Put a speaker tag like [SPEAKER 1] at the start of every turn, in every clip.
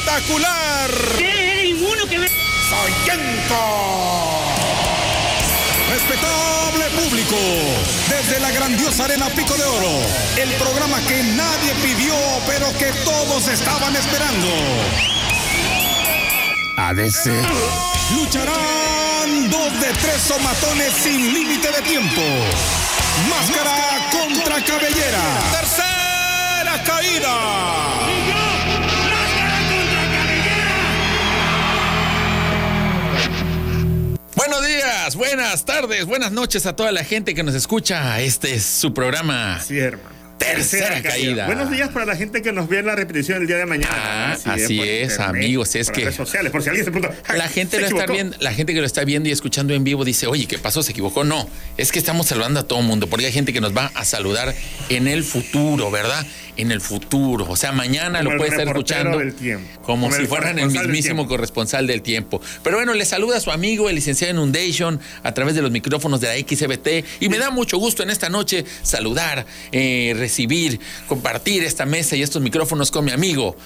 [SPEAKER 1] espectacular.
[SPEAKER 2] ¿Qué? Ninguno que me...
[SPEAKER 1] Respetable público, desde la grandiosa arena Pico de Oro, el programa que nadie pidió, pero que todos estaban esperando. ADC. Lucharán dos de tres somatones sin límite de tiempo. Máscara contra cabellera. Tercera caída.
[SPEAKER 3] Buenos días, buenas tardes, buenas noches a toda la gente que nos escucha. Este es su programa.
[SPEAKER 4] Sí.
[SPEAKER 3] Tercera caída.
[SPEAKER 4] Buenos días para la gente que nos ve en la repetición el día de mañana.
[SPEAKER 3] Ah, así es,
[SPEAKER 4] internet,
[SPEAKER 3] amigos, es que-
[SPEAKER 4] redes sociales, por si alguien se pregunta.
[SPEAKER 3] La
[SPEAKER 4] "Ay,
[SPEAKER 3] gente,
[SPEAKER 4] se
[SPEAKER 3] lo está
[SPEAKER 4] equivocó".
[SPEAKER 3] viendo, la gente que lo está viendo y escuchando en vivo dice, oye, ¿qué pasó? ¿Se equivocó? No, es que estamos saludando a todo el mundo, porque hay gente que nos va a saludar en el futuro, ¿verdad? En el futuro. O sea, mañana
[SPEAKER 4] Como
[SPEAKER 3] lo puede estar escuchando.
[SPEAKER 4] del tiempo.
[SPEAKER 3] Como,
[SPEAKER 4] Como
[SPEAKER 3] si fueran el
[SPEAKER 4] del
[SPEAKER 3] mismísimo corresponsal del tiempo. Pero bueno, le saluda a su amigo, el licenciado Inundation, a través de los micrófonos de la XBT. Y me da mucho gusto en esta noche saludar, eh, recibir, compartir esta mesa y estos micrófonos con mi amigo,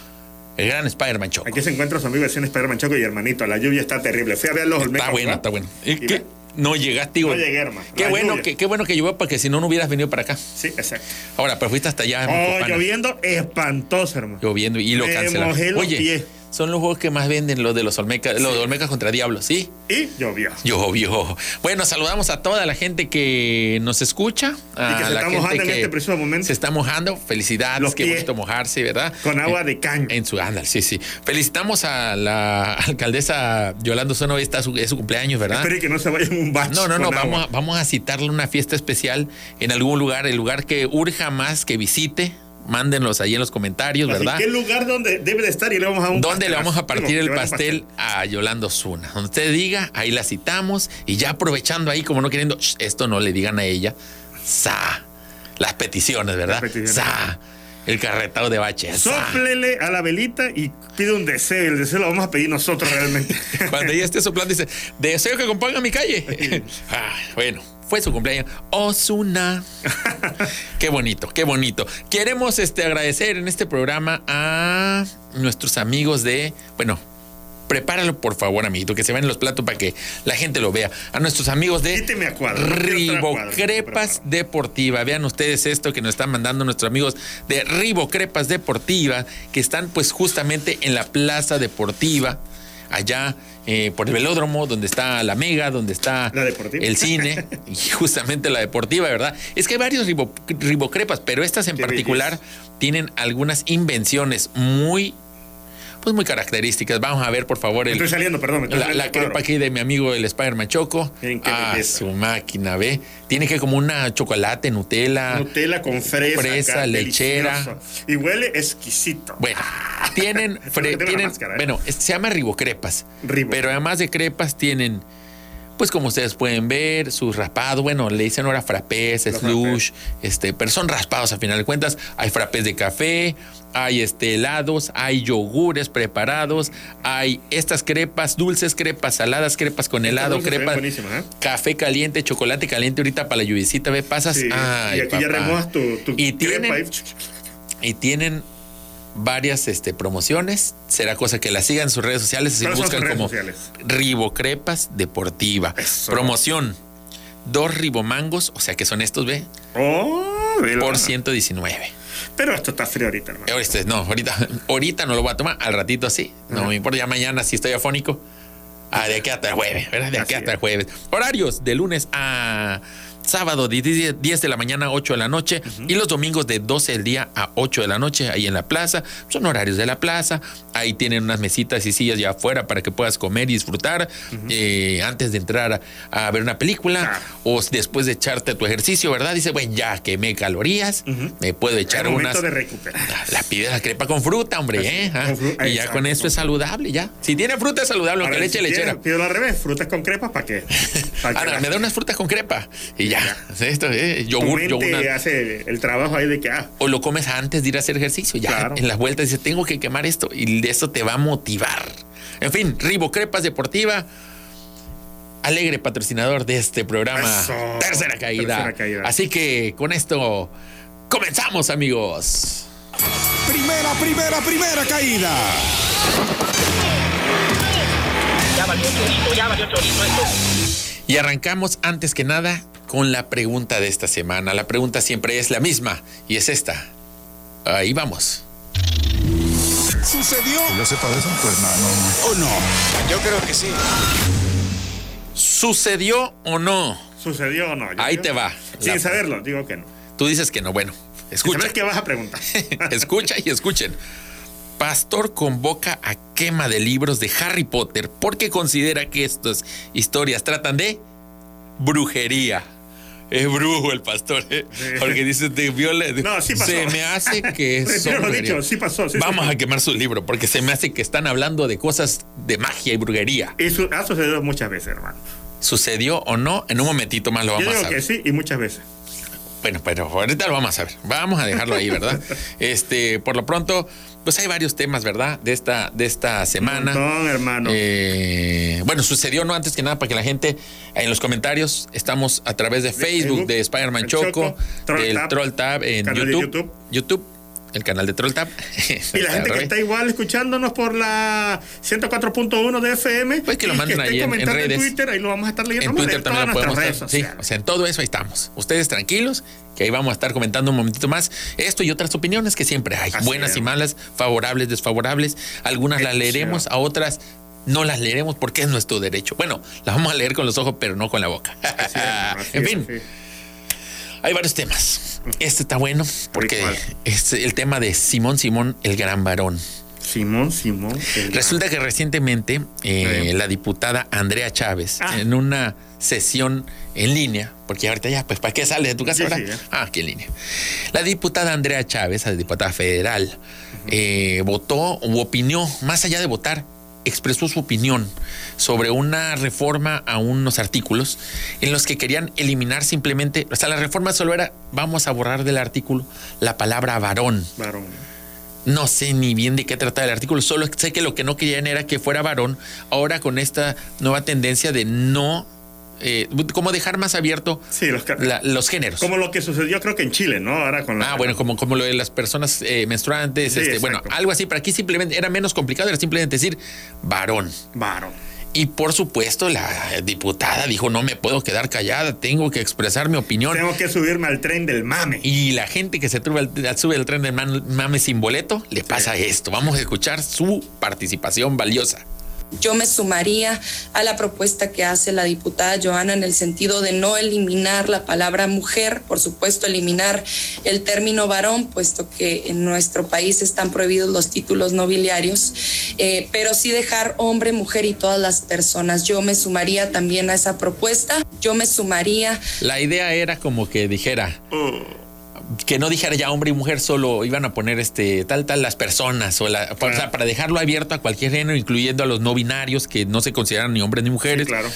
[SPEAKER 3] el gran Spider-Man Choco.
[SPEAKER 4] Aquí se encuentra su amigo vecino Spider-Man Choco y hermanito. La lluvia está terrible. Fui a ver los
[SPEAKER 3] Está
[SPEAKER 4] Olmecas,
[SPEAKER 3] bueno, está bueno. ¿Y
[SPEAKER 4] Y
[SPEAKER 3] qué?
[SPEAKER 4] ve,
[SPEAKER 3] No llegaste, digo.
[SPEAKER 4] No llegué, hermano.
[SPEAKER 3] Qué
[SPEAKER 4] La
[SPEAKER 3] bueno,
[SPEAKER 4] lluvia.
[SPEAKER 3] que, qué bueno que llovió, porque si no, no hubieras venido para acá.
[SPEAKER 4] Sí, exacto.
[SPEAKER 3] Ahora, pero fuiste hasta allá.
[SPEAKER 4] Oh, lloviendo espantoso, hermano.
[SPEAKER 3] Lloviendo y lo
[SPEAKER 4] Me
[SPEAKER 3] cancelaron.
[SPEAKER 4] mojé los
[SPEAKER 3] Oye,
[SPEAKER 4] pies.
[SPEAKER 3] Son los juegos que más venden, los de los Olmecas, los de Olmecas contra Diablos, ¿sí?
[SPEAKER 4] Y llovió.
[SPEAKER 3] Llovió. Bueno, saludamos a toda la gente que nos escucha. A
[SPEAKER 4] Y que se
[SPEAKER 3] la
[SPEAKER 4] está
[SPEAKER 3] gente
[SPEAKER 4] mojando en este preciso momento.
[SPEAKER 3] Se está mojando. Felicidades,
[SPEAKER 4] Los
[SPEAKER 3] qué bonito mojarse, ¿verdad?
[SPEAKER 4] Con agua
[SPEAKER 3] En-
[SPEAKER 4] de caño.
[SPEAKER 3] En su ándale, sí, sí. Felicitamos a la alcaldesa Yolanda Sono, está su, es su cumpleaños, ¿verdad?
[SPEAKER 4] Espero que no se vaya en un bache.
[SPEAKER 3] No, no, no, vamos a, vamos a citarle una fiesta especial en algún lugar, el lugar que urja más que visite. Mándenlos ahí en los comentarios,
[SPEAKER 4] Así,
[SPEAKER 3] ¿verdad?
[SPEAKER 4] ¿Qué lugar donde debe de estar? Y le vamos a un
[SPEAKER 3] ¿Dónde le vamos a partir el pastel a Yolanda Osuna? Donde usted diga, ahí la citamos y ya aprovechando ahí, como no queriendo, "Shh, esto no le digan a ella, sa, las peticiones, ¿verdad?
[SPEAKER 4] Las peticiones.
[SPEAKER 3] Sa, el carretado de bache, sa.
[SPEAKER 4] Sóplele a la velita y pide un deseo. El deseo lo vamos a pedir nosotros realmente.
[SPEAKER 3] Cuando ella esté soplando, dice, deseo que componga mi calle. Ah, bueno, fue su cumpleaños. Osuna. qué bonito, qué bonito. Queremos este, agradecer en este programa a nuestros amigos de, bueno, prepáralo por favor, amiguito, que se vean los platos para que la gente lo vea. A nuestros amigos de Ribocrepas. Deportiva. Vean ustedes esto que nos están mandando nuestros amigos de Ribocrepas Deportiva, que están pues justamente en la plaza deportiva, allá eh, por el velódromo, donde está la Mega, donde está
[SPEAKER 4] La
[SPEAKER 3] el cine, y justamente la deportiva, ¿verdad? Es que hay varios ribo- ribocrepas, pero estas en particular tienen algunas invenciones muy, pues muy características. Vamos a ver, por favor, el,
[SPEAKER 4] Estoy saliendo, perdón. me estoy
[SPEAKER 3] la,
[SPEAKER 4] saliendo
[SPEAKER 3] crepa aquí de mi amigo el Spider-Man Choco. Ah, su máquina, ¿ve? Tiene que como una chocolate, Nutella.
[SPEAKER 4] Nutella con fresa.
[SPEAKER 3] Fresa,
[SPEAKER 4] acá,
[SPEAKER 3] lechera.
[SPEAKER 4] delicioso. Y huele exquisito.
[SPEAKER 3] Bueno, tienen, fre-
[SPEAKER 4] Tiene una
[SPEAKER 3] tienen
[SPEAKER 4] máscara, ¿eh?
[SPEAKER 3] bueno, se llama ribocrepas.
[SPEAKER 4] Ribo.
[SPEAKER 3] Pero además de crepas tienen, pues como ustedes pueden ver, sus raspados. Bueno, le dicen ahora frappés, slush, este, pero son raspados a final de cuentas. Hay frappés de café, hay este, helados, hay yogures preparados, hay estas crepas, dulces crepas, saladas crepas con helado, crepas,
[SPEAKER 4] ¿eh?
[SPEAKER 3] café caliente, chocolate caliente ahorita para la lluvisita, ¿ve? Pasas.
[SPEAKER 4] Sí,
[SPEAKER 3] Ay,
[SPEAKER 4] y aquí ya remojas tu, tu
[SPEAKER 3] Y
[SPEAKER 4] crepa
[SPEAKER 3] tienen-
[SPEAKER 4] y
[SPEAKER 3] tienen varias este, promociones. Será cosa que la sigan en sus redes sociales y
[SPEAKER 4] ¿Cuáles son
[SPEAKER 3] buscan como
[SPEAKER 4] sociales?
[SPEAKER 3] Ribocrepas Deportiva.
[SPEAKER 4] Eso.
[SPEAKER 3] Promoción. Dos ribomangos, o sea que son estos, ¿ve?
[SPEAKER 4] Oh.
[SPEAKER 3] Por 119.
[SPEAKER 4] Pero esto está frío ahorita, hermano.
[SPEAKER 3] Ahorita, no, ahorita, ahorita no lo voy a tomar, al ratito sí. No me importa, ya mañana si estoy afónico. Ah, de aquí hasta el jueves, ¿verdad? De aquí
[SPEAKER 4] Así
[SPEAKER 3] hasta el
[SPEAKER 4] es.
[SPEAKER 3] jueves. Horarios de lunes a sábado, de 10 10 de la mañana a 8 de la noche. Y los domingos de 12 del día a 8 de la noche, ahí en la plaza. Son horarios de la plaza. Ahí tienen unas mesitas y sillas ya afuera para que puedas comer y disfrutar eh, antes de entrar a, a ver una película o después de echarte tu ejercicio, ¿verdad? Dice, bueno, ya quemé calorías, me puedo echar
[SPEAKER 4] momento
[SPEAKER 3] unas.
[SPEAKER 4] de recuperar.
[SPEAKER 3] La pide la crepa con fruta, hombre,
[SPEAKER 4] Así,
[SPEAKER 3] ¿eh? Ah,
[SPEAKER 4] con fru-
[SPEAKER 3] y ya con eso es saludable, ya. Si tiene fruta es saludable, aunque
[SPEAKER 4] Ahora,
[SPEAKER 3] le eche
[SPEAKER 4] si
[SPEAKER 3] lechera.
[SPEAKER 4] Pido al revés, frutas con crepas para que. para la-
[SPEAKER 3] me da unas frutas con crepa y ya.
[SPEAKER 4] Ya.
[SPEAKER 3] Esto,
[SPEAKER 4] tu
[SPEAKER 3] yogur,
[SPEAKER 4] mente
[SPEAKER 3] yogur, una-
[SPEAKER 4] hace el trabajo ahí de que, ah,
[SPEAKER 3] O lo comes antes de ir a hacer ejercicio. Ya
[SPEAKER 4] Claro.
[SPEAKER 3] en las vueltas dice, tengo que quemar esto y de eso te va a motivar. En fin, Ribo Crepas Deportiva. Alegre patrocinador de este programa.
[SPEAKER 4] Eso.
[SPEAKER 3] Tercera caída.
[SPEAKER 4] Tercera caída.
[SPEAKER 3] Así que con esto comenzamos, amigos.
[SPEAKER 1] Primera, primera, primera caída.
[SPEAKER 2] Ya valió chorizo, ya valió chorizo esto.
[SPEAKER 3] Y arrancamos antes que nada con la pregunta de esta semana. La pregunta siempre es la misma y es esta. Ahí vamos.
[SPEAKER 1] ¿Sucedió
[SPEAKER 5] Que yo sepa de eso, pues no, no, no.
[SPEAKER 1] o no?
[SPEAKER 6] Yo creo que sí.
[SPEAKER 3] ¿Sucedió o no?
[SPEAKER 4] ¿Sucedió o no? Yo
[SPEAKER 3] Ahí
[SPEAKER 4] creo-
[SPEAKER 3] te va.
[SPEAKER 4] Sin
[SPEAKER 3] La-
[SPEAKER 4] saberlo, digo que no.
[SPEAKER 3] Tú dices que no. Bueno, escucha.
[SPEAKER 4] ¿Sabes qué vas a preguntar?
[SPEAKER 3] Escucha y escuchen. Pastor convoca a quema de libros de Harry Potter porque considera que estas historias tratan de brujería. Es brujo el pastor, ¿eh?
[SPEAKER 4] Sí.
[SPEAKER 3] porque dice de viola.
[SPEAKER 4] No, sí pasó.
[SPEAKER 3] Se me hace que son
[SPEAKER 4] lo dicho, sí pasó, sí,
[SPEAKER 3] Vamos a quemar su libro porque se me hace que están hablando de cosas de magia y brujería.
[SPEAKER 4] Y su- ha sucedido muchas veces, hermano.
[SPEAKER 3] ¿Sucedió o no? En un momentito más lo
[SPEAKER 4] Yo
[SPEAKER 3] vamos a saber.
[SPEAKER 4] que sí y muchas veces.
[SPEAKER 3] Bueno, pero ahorita lo vamos a ver. Vamos a dejarlo ahí, ¿verdad? Este, por lo pronto, pues hay varios temas, ¿verdad? De esta, de esta semana.
[SPEAKER 4] montón, hermano.
[SPEAKER 3] Eh, bueno, sucedió, ¿no? Antes que nada, para que la gente en los comentarios estamos a través de Facebook,
[SPEAKER 4] Facebook,
[SPEAKER 3] de Spider-Man Choco,
[SPEAKER 4] Choco, Troll
[SPEAKER 3] del
[SPEAKER 4] Tab,
[SPEAKER 3] Troll Tab en YouTube,
[SPEAKER 4] YouTube.
[SPEAKER 3] YouTube, el canal de Troll Tab.
[SPEAKER 4] Y la gente que está igual escuchándonos por la 104.1 de FM.
[SPEAKER 3] Pues que lo manden ahí en-.
[SPEAKER 4] Twitter, ahí lo vamos a estar leyendo.
[SPEAKER 3] En Twitter también lo podemos estar. Sí, o sea, en todo eso ahí estamos. Ustedes tranquilos, que ahí vamos a estar comentando un momentito más esto y otras opiniones que siempre hay,
[SPEAKER 4] Así
[SPEAKER 3] buenas
[SPEAKER 4] es.
[SPEAKER 3] y malas, favorables, desfavorables. Algunas las leeremos, a otras no las leeremos porque es nuestro derecho. Bueno, las vamos a leer con los ojos, pero no con la boca.
[SPEAKER 4] Así es, así
[SPEAKER 3] en fin. Hay varios temas. Este está bueno porque es el tema de Simón Simón, el gran varón.
[SPEAKER 4] Simón, Simón.
[SPEAKER 3] Resulta que recientemente eh, la diputada Andrea Chávez,
[SPEAKER 4] Ah.
[SPEAKER 3] en una sesión en línea, porque ahorita ya, pues, ¿para qué sales de tu casa
[SPEAKER 4] Sí,
[SPEAKER 3] ah, aquí en línea. La diputada Andrea Chávez, la diputada federal, eh, votó u opinó, más allá de votar, expresó su opinión sobre una reforma a unos artículos en los que querían eliminar simplemente, o sea, la reforma solo era, vamos a borrar del artículo la palabra varón.
[SPEAKER 4] Varón.
[SPEAKER 3] No sé ni bien de qué trata el artículo, solo sé que lo que no querían era que fuera varón. Ahora con esta nueva tendencia de no, eh, como dejar más abierto
[SPEAKER 4] Sí, los, ca-
[SPEAKER 3] la- los géneros.
[SPEAKER 4] como lo que sucedió creo que en Chile, ¿no? Ahora con la-
[SPEAKER 3] Ah, bueno, como, como lo de las personas eh, menstruantes,
[SPEAKER 4] Sí,
[SPEAKER 3] este, bueno, algo así, pero aquí simplemente era menos complicado, era simplemente decir varón.
[SPEAKER 4] Varón.
[SPEAKER 3] Y por supuesto, la diputada dijo: No me puedo quedar callada, tengo que expresar mi opinión.
[SPEAKER 4] Tengo que subirme al tren del mame.
[SPEAKER 3] Y la gente que se sube al, sube al tren del mame sin boleto, le pasa esto. Vamos a escuchar su participación valiosa.
[SPEAKER 7] Yo me sumaría a la propuesta que hace la diputada Joana en el sentido de no eliminar la palabra mujer, por supuesto eliminar el término varón, puesto que en nuestro país están prohibidos los títulos nobiliarios, eh, pero sí dejar hombre, mujer y todas las personas. Yo me sumaría también a esa propuesta. Yo me sumaría
[SPEAKER 3] La idea era como que dijera. Que no dijera ya hombre y mujer, solo iban a poner este tal, tal las personas, o, la, o sea, para dejarlo abierto a cualquier género, incluyendo a los no binarios que no se consideran ni hombres ni mujeres.
[SPEAKER 4] Sí, claro.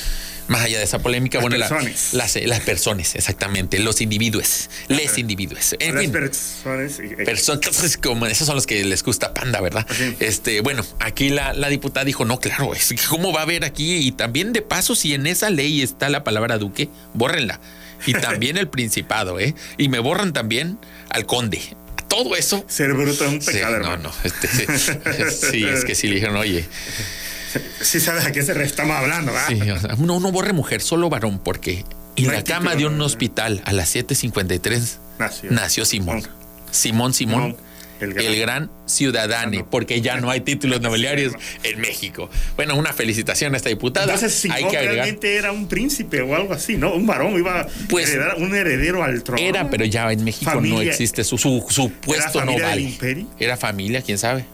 [SPEAKER 3] Más allá de esa polémica,
[SPEAKER 4] Las
[SPEAKER 3] bueno, la-
[SPEAKER 4] personas.
[SPEAKER 3] las, las personas, exactamente, los individuos, les individuos. En
[SPEAKER 4] Las
[SPEAKER 3] fin.
[SPEAKER 4] personas. y-
[SPEAKER 3] Personas como esos son los que les gusta panda, ¿verdad? Este, bueno, aquí la, la diputada dijo, no, claro, es que cómo va a haber aquí, y también de paso, si en esa ley está la palabra duque, bórrenla. Y también el principado, ¿eh? Y me borran también al conde. Todo eso.
[SPEAKER 4] Ser bruto es un
[SPEAKER 3] Sí,
[SPEAKER 4] pecado,
[SPEAKER 3] no,
[SPEAKER 4] hermano.
[SPEAKER 3] no. este, sí, es que sí le dijeron, oye,
[SPEAKER 4] Sí sabes a qué se estamos hablando, ¿verdad?
[SPEAKER 3] sí, o sea, no, no borre mujer, solo varón, porque en
[SPEAKER 4] No
[SPEAKER 3] la cama
[SPEAKER 4] título,
[SPEAKER 3] de un
[SPEAKER 4] no, no.
[SPEAKER 3] hospital a las 7:53
[SPEAKER 4] Nació.
[SPEAKER 3] nació Simón.
[SPEAKER 4] Simón.
[SPEAKER 3] Simón Simón, El
[SPEAKER 4] el
[SPEAKER 3] gran,
[SPEAKER 4] gran.
[SPEAKER 3] ciudadano, porque ya no hay títulos nobiliarios en México. Bueno, una felicitación a esta diputada.
[SPEAKER 4] Entonces,
[SPEAKER 3] hay
[SPEAKER 4] Simón
[SPEAKER 3] que agregar.
[SPEAKER 4] realmente era un príncipe o algo así, ¿no? Un varón iba a
[SPEAKER 3] Pues,
[SPEAKER 4] heredar un heredero al trono.
[SPEAKER 3] Era, pero ya en México no existe su, su, su puesto no vale. Era familia, quién sabe.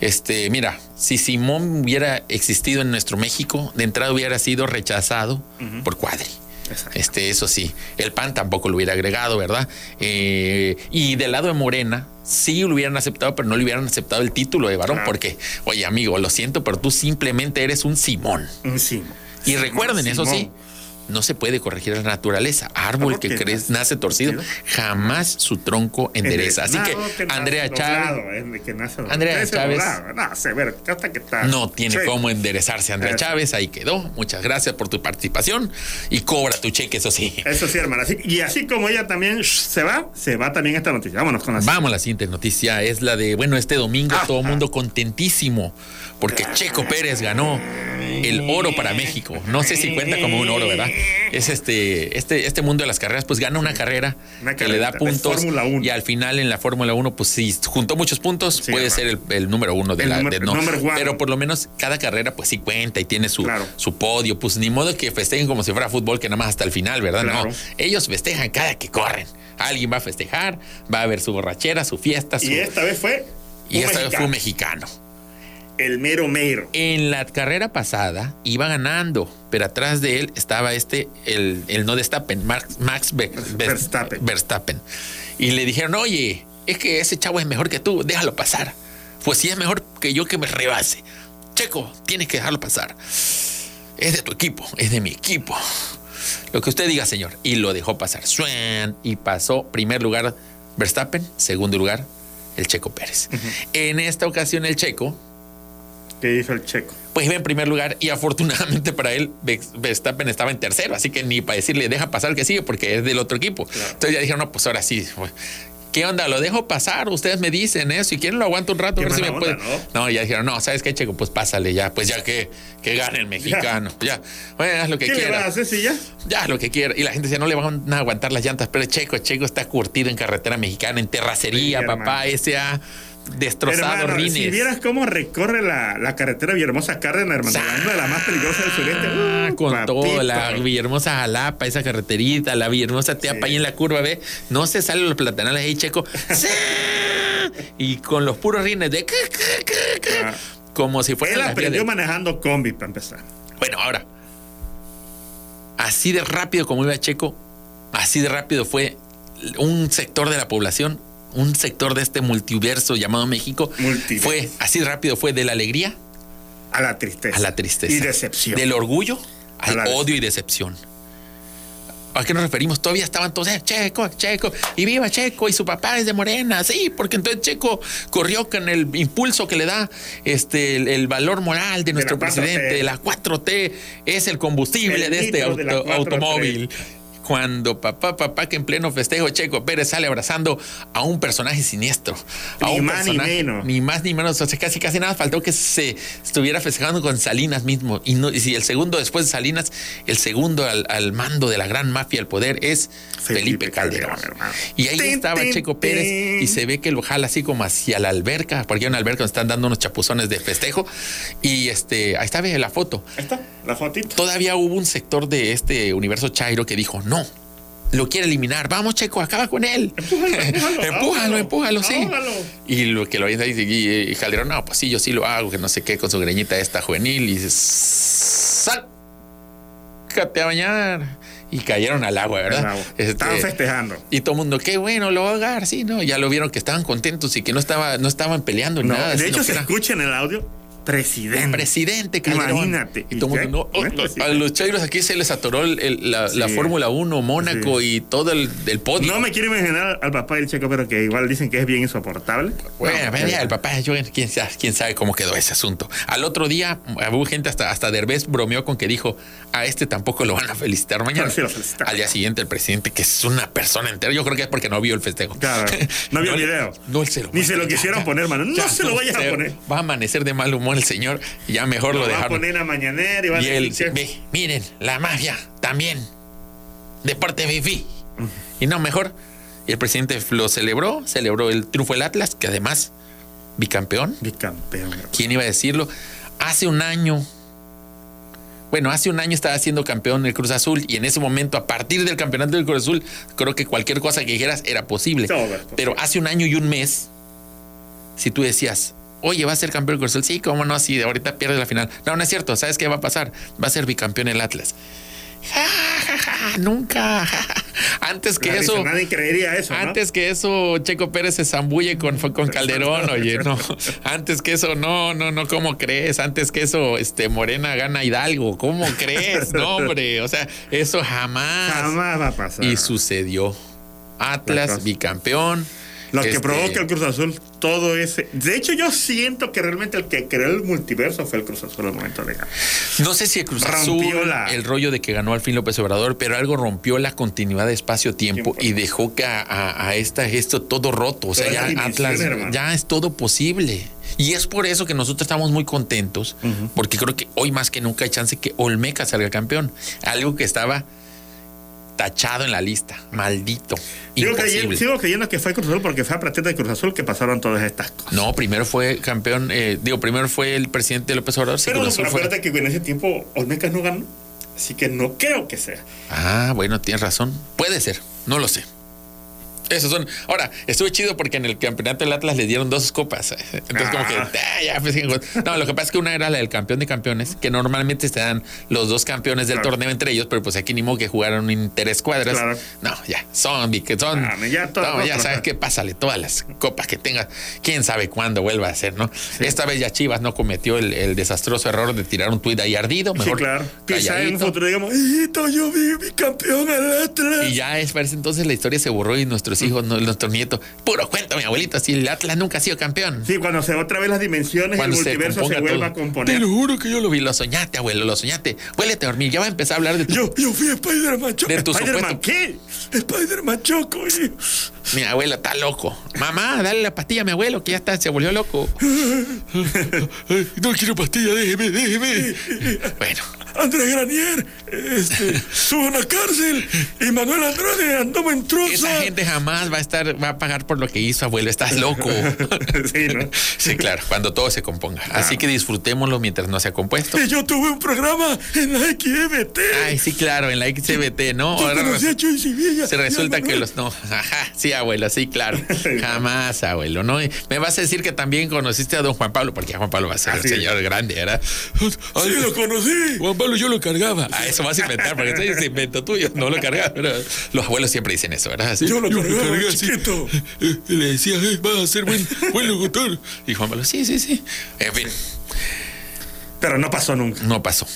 [SPEAKER 3] Este, mira, si Simón hubiera existido en nuestro México, de entrada hubiera sido rechazado por Cuadri.
[SPEAKER 4] Exacto.
[SPEAKER 3] Este, eso sí, el PAN tampoco lo hubiera agregado, ¿verdad? Eh, y del lado de Morena, sí lo hubieran aceptado, pero no le hubieran aceptado el título de varón, porque, oye, amigo, lo siento, pero tú simplemente eres un Simón.
[SPEAKER 4] Un Simón.
[SPEAKER 3] Y
[SPEAKER 4] Simón,
[SPEAKER 3] recuerden, eso sí. No se puede corregir la naturaleza. Árbol
[SPEAKER 4] ¿Cómo
[SPEAKER 3] que crece, nace torcido, jamás su tronco endereza. Así que, Andrea Chávez
[SPEAKER 4] doblado.
[SPEAKER 3] Andrea Chávez.
[SPEAKER 4] No,
[SPEAKER 3] tiene
[SPEAKER 4] Sí.
[SPEAKER 3] cómo enderezarse. Andrea. Chávez, ahí quedó. Muchas gracias por tu participación y cobra tu cheque, eso sí.
[SPEAKER 4] Eso sí, hermano. Así- y así como ella también se va, se va también esta noticia. Vámonos con la
[SPEAKER 3] Vamos a la siguiente noticia. Es la de, bueno, este domingo
[SPEAKER 4] Ah,
[SPEAKER 3] todo el
[SPEAKER 4] ah.
[SPEAKER 3] mundo contentísimo porque Checo Pérez ganó el oro para México. No sé si cuenta como un oro, ¿verdad? Es este, este, este mundo de las carreras, pues gana una carrera
[SPEAKER 4] Una
[SPEAKER 3] que le da puntos
[SPEAKER 4] Fórmula 1.
[SPEAKER 3] y al final en la Fórmula 1, pues si juntó muchos puntos,
[SPEAKER 4] Sí,
[SPEAKER 3] puede ser el, el número uno de
[SPEAKER 4] El
[SPEAKER 3] la.
[SPEAKER 4] número-
[SPEAKER 3] de- no. Pero por lo menos cada carrera, pues sí cuenta y tiene su,
[SPEAKER 4] Claro.
[SPEAKER 3] su podio. Pues ni modo que festejen como si fuera fútbol, que nada más hasta el final, ¿verdad?
[SPEAKER 4] Claro.
[SPEAKER 3] No. Ellos festejan cada que corren. Alguien va a festejar, va a haber su borrachera, su fiesta, su,
[SPEAKER 4] Y esta vez fue.
[SPEAKER 3] y
[SPEAKER 4] un
[SPEAKER 3] esta vez fue un mexicano.
[SPEAKER 4] El mero mero.
[SPEAKER 3] En la carrera pasada iba ganando, pero atrás de él estaba este, el, el no Verstappen, Max, Max Ver- Ver-
[SPEAKER 4] Verstappen.
[SPEAKER 3] Verstappen. Y le dijeron, oye, es que ese chavo es mejor que tú, déjalo pasar. Pues si es mejor que yo que me rebase. Checo, tienes que dejarlo pasar. Es de tu equipo, es de mi equipo. Lo que usted diga, señor. Y lo dejó pasar. Suen, y pasó primer lugar Verstappen, segundo lugar el Checo Pérez. En esta ocasión el Checo
[SPEAKER 4] ¿Qué hizo el checo?
[SPEAKER 3] pues iba en primer lugar y afortunadamente para él Verstappen estaba en tercero, así que ni para decirle deja pasar que sigue porque es del otro equipo. Entonces ya dijeron, no, pues ahora sí. ¿Qué onda? ¿Lo dejo pasar? Ustedes me dicen eso. Si quieren lo aguanto un rato a ver si me
[SPEAKER 4] onda,
[SPEAKER 3] ¿no? ya dijeron, no, ¿sabes qué, Checo? Pues pásale ya. Pues ya que, que gane el mexicano. Ya. Bueno, haz lo que
[SPEAKER 4] ¿Qué le
[SPEAKER 3] quiera.
[SPEAKER 4] vas a hacer si ya?
[SPEAKER 3] Ya, lo que quiera. Y la gente decía, no le van a aguantar las llantas, pero Checo, Checo está curtido en carretera mexicana, en terracería,
[SPEAKER 4] Sí,
[SPEAKER 3] papá.
[SPEAKER 4] hermano.
[SPEAKER 3] Ese ha destrozado
[SPEAKER 4] Hermano,
[SPEAKER 3] rines.
[SPEAKER 4] si vieras cómo recorre la, la carretera Villahermosa Cárdenas, hermano, de las más peligrosas del sureste.
[SPEAKER 3] Ah,
[SPEAKER 4] Uh,
[SPEAKER 3] con todo, la Villahermosa Jalapa, esa carreterita, la Villahermosa Teapa ahí en la curva, ve, no se salen los platanales ahí, checo. Y con los puros rines de
[SPEAKER 4] Ah.
[SPEAKER 3] como si fuera
[SPEAKER 4] Él
[SPEAKER 3] la
[SPEAKER 4] aprendió
[SPEAKER 3] de-
[SPEAKER 4] manejando combi para empezar.
[SPEAKER 3] Bueno, ahora, así de rápido como iba Checo, así de rápido fue un sector de la población, un sector de este multiverso llamado México,
[SPEAKER 4] Multiverso.
[SPEAKER 3] fue así rápido fue de la alegría
[SPEAKER 4] A la tristeza.
[SPEAKER 3] a la tristeza.
[SPEAKER 4] Y decepción.
[SPEAKER 3] Del orgullo al odio y decepción. ¿A qué nos referimos? Todavía estaban todos, eh, Checo, Checo, y viva Checo, y su papá es de Morena, sí, porque entonces Checo corrió con el impulso que le da este, el, el valor moral de nuestro
[SPEAKER 4] la 4T.
[SPEAKER 3] presidente, la 4T es el combustible
[SPEAKER 4] El
[SPEAKER 3] de este
[SPEAKER 4] litro de la
[SPEAKER 3] auto-
[SPEAKER 4] 4T.
[SPEAKER 3] automóvil. Cuando papá, papá, que en pleno festejo Checo Pérez sale abrazando a un personaje siniestro. A
[SPEAKER 4] Ni
[SPEAKER 3] un
[SPEAKER 4] más ni menos.
[SPEAKER 3] Ni más ni menos. O sea, casi, casi nada faltó que se estuviera festejando con Salinas mismo. Y, no, y si el segundo después de Salinas, el segundo al, al mando de la gran mafia al poder es Felipe,
[SPEAKER 4] Felipe
[SPEAKER 3] Calderón. Y ahí estaba Checo Pérez y se ve que lo jala así como hacia la alberca, porque hay una alberca donde están dando unos chapuzones de festejo. Y este, ahí está ve la foto.
[SPEAKER 4] Ahí está, la fotito.
[SPEAKER 3] Todavía hubo un sector de este universo Chairo que dijo, no, lo quiere eliminar. Vamos, Checo, acaba con él.
[SPEAKER 4] Empújalo, empújalo,
[SPEAKER 3] empújalo, sí. Y lo que lo dice y, y Calderón, no, pues sí, yo sí lo hago, que no sé qué, con su greñita esta juvenil. Y dices, sácate a bañar. Y cayeron al agua, ¿verdad? Este,
[SPEAKER 4] Estaban festejando.
[SPEAKER 3] Y todo el mundo, qué bueno, lo va a ahogar, sí, no. Ya lo vieron que estaban contentos y que no, estaba, no estaban peleando ni
[SPEAKER 4] No,
[SPEAKER 3] nada.
[SPEAKER 4] de hecho, se
[SPEAKER 3] era-
[SPEAKER 4] escucha en el audio presidente.
[SPEAKER 3] presidente Calderón.
[SPEAKER 4] Imagínate.
[SPEAKER 3] Y todo el
[SPEAKER 4] ¿Y
[SPEAKER 3] mundo, no, oh, a los chairos aquí se les atoró el- el- la. Fórmula 1, Mónaco y todo el del podio.
[SPEAKER 4] No me quiero imaginar al papá del checo, pero que igual dicen que es bien insoportable.
[SPEAKER 3] Bueno,
[SPEAKER 4] No,
[SPEAKER 3] vaya,
[SPEAKER 4] que-
[SPEAKER 3] el papá, yo, quién sabe, quién sabe cómo quedó ese asunto. Al otro día, hubo gente hasta, hasta Derbez bromeó con que dijo, a este tampoco lo van a felicitar mañana.
[SPEAKER 4] Lo.
[SPEAKER 3] Al día siguiente, el presidente, que es una persona entera, yo creo que es porque no vio el festejo.
[SPEAKER 4] Claro, no vio el video.
[SPEAKER 3] No, él se lo
[SPEAKER 4] Ni se lo quisieron poner, mano. No se lo vayan a poner.
[SPEAKER 3] Va a amanecer de mal humor el señor ya mejor lo,
[SPEAKER 4] Lo va a
[SPEAKER 3] dejaron.
[SPEAKER 4] poner a mañanera y va a
[SPEAKER 3] él, ve, miren, la mafia también. Deporte fifi. Y no, mejor. Y el presidente lo celebró, celebró el triunfo del Atlas, que además, bicampeón.
[SPEAKER 4] Bicampeón.
[SPEAKER 3] ¿Quién iba a decirlo? Hace un año. Bueno, hace un año estaba siendo campeón el Cruz Azul y en ese momento, a partir del campeonato del Cruz Azul, creo que cualquier cosa que dijeras era posible. Pero hace un año y un mes, si tú decías, oye, va a ser campeón el Cruz Azul, sí, cómo no, si ahorita pierde la final. No, no es cierto, ¿sabes qué va a pasar? Va a ser bicampeón el Atlas. Ja, ja, ja, nunca. Antes que eso.
[SPEAKER 4] Nadie creería eso. ¿no?
[SPEAKER 3] Antes que eso, Checo Pérez se zambulle con, con Calderón, oye, no. Antes que eso, no, no, no, ¿cómo crees? Antes que eso, este, Morena gana Hidalgo, ¿cómo crees? No, hombre, o sea, eso jamás.
[SPEAKER 4] Jamás va a pasar.
[SPEAKER 3] Y sucedió. Atlas, bicampeón.
[SPEAKER 4] Lo que
[SPEAKER 3] Este,
[SPEAKER 4] provoca el Cruz Azul, todo ese. De hecho, yo siento que realmente el que creó el multiverso fue el Cruz Azul al momento de ganar.
[SPEAKER 3] No sé si el Cruz
[SPEAKER 4] Rompió
[SPEAKER 3] Azul,
[SPEAKER 4] la-
[SPEAKER 3] el rollo de que ganó al fin López Obrador, pero algo rompió la continuidad de espacio-tiempo
[SPEAKER 4] Tiempo.
[SPEAKER 3] y dejó que a, a- a esta esto todo roto. O sea, ya Atlas,
[SPEAKER 4] hermano.
[SPEAKER 3] ya es todo posible. Y es por eso que nosotros estamos muy contentos, porque creo que hoy más que nunca hay chance que Olmeca salga campeón. Algo que estaba tachado en la lista. Maldito.
[SPEAKER 4] Sigo creyendo, sigo creyendo que fue Cruz Azul porque fue a partir de Cruz Azul que pasaron todas estas cosas.
[SPEAKER 3] No, primero fue campeón, eh, digo, primero fue el presidente López Obrador.
[SPEAKER 4] Pero
[SPEAKER 3] Azul fue-
[SPEAKER 4] acuérdate que en ese tiempo Olmecas no ganó. Así que no creo que sea.
[SPEAKER 3] Ah, bueno, tienes razón. Puede ser, no lo sé. Esos son. Ahora, estuve chido porque en el campeonato del Atlas le dieron dos copas. Entonces, como que.
[SPEAKER 4] Ah.
[SPEAKER 3] ah, ya, pues, no, lo que pasa es que una era la del campeón de campeones, que normalmente se dan los dos campeones del
[SPEAKER 4] Claro.
[SPEAKER 3] torneo entre ellos, pero pues aquí ni modo que jugaron interescuadras.
[SPEAKER 4] Claro.
[SPEAKER 3] No, ya, son, que son.
[SPEAKER 4] Ah, ya todo
[SPEAKER 3] no, ya
[SPEAKER 4] otro,
[SPEAKER 3] sabes
[SPEAKER 4] ajá.
[SPEAKER 3] qué, pásale todas las copas que tengas. Quién sabe cuándo vuelva a ser, ¿no? Esta vez ya Chivas no cometió el, el desastroso error de tirar un tuit ahí ardido. Mejor
[SPEAKER 4] sí, claro. Quizá en un futuro digamos, yo vi mi campeón al Atlas.
[SPEAKER 3] Y ya es, parece entonces la historia se borró y nuestros hijos, no, nuestros nietos, puro cuento, mi abuelito, si el Atlas nunca ha sido campeón.
[SPEAKER 4] Sí, cuando se otra vez las dimensiones,
[SPEAKER 3] Cuando
[SPEAKER 4] el
[SPEAKER 3] se
[SPEAKER 4] multiverso se,
[SPEAKER 3] componga
[SPEAKER 4] vuelva a componer.
[SPEAKER 3] Te lo juro que yo lo vi, lo soñaste, abuelo, lo soñaste. Huélete a dormir, ya va a empezar a hablar de tu...
[SPEAKER 4] Yo, yo fui Spider-Man Choco.
[SPEAKER 3] De tu
[SPEAKER 4] ¿Spider-Man qué? Spider-Man Choco. y-
[SPEAKER 3] Mi abuelo está loco. Mamá, dale la pastilla a mi abuelo, que ya está, se volvió loco. no quiero pastilla, déjeme, déjeme. Bueno,
[SPEAKER 4] Andrés Granier este, estuvo en la cárcel y Manuel Andrade andó en troza.
[SPEAKER 3] esa gente jamás va a estar, va a pagar por lo que hizo, abuelo, estás loco.
[SPEAKER 4] sí, ¿no?
[SPEAKER 3] Sí, claro, cuando todo se componga. Así que disfrutémoslo mientras no se ha compuesto.
[SPEAKER 4] Y yo tuve un programa en la XBT.
[SPEAKER 3] Ay, sí, claro, en la XBT, ¿no? Ahora
[SPEAKER 4] a.
[SPEAKER 3] Se
[SPEAKER 4] a
[SPEAKER 3] resulta que los no. Ajá, sí, abuelo, sí, claro. Jamás, abuelo, ¿no? Me vas a decir que también conociste a don Juan Pablo, porque Juan Pablo va a ser
[SPEAKER 4] Así
[SPEAKER 3] el
[SPEAKER 4] es.
[SPEAKER 3] señor grande, ¿verdad?
[SPEAKER 4] Sí, lo conocí.
[SPEAKER 3] Juan Pablo yo lo cargaba. Ah, eso vas a inventar, porque eso es invento tuyo, no lo cargaba. pero Los abuelos siempre dicen eso, ¿verdad? Así,
[SPEAKER 4] Yo lo cargaba,
[SPEAKER 3] así.
[SPEAKER 4] chiquito.
[SPEAKER 3] Y le decía, eh, vas a ser buen, buen locutor. Y Juan Pablo, sí, sí, sí. En fin,
[SPEAKER 4] Pero no pasó nunca.
[SPEAKER 3] no pasó.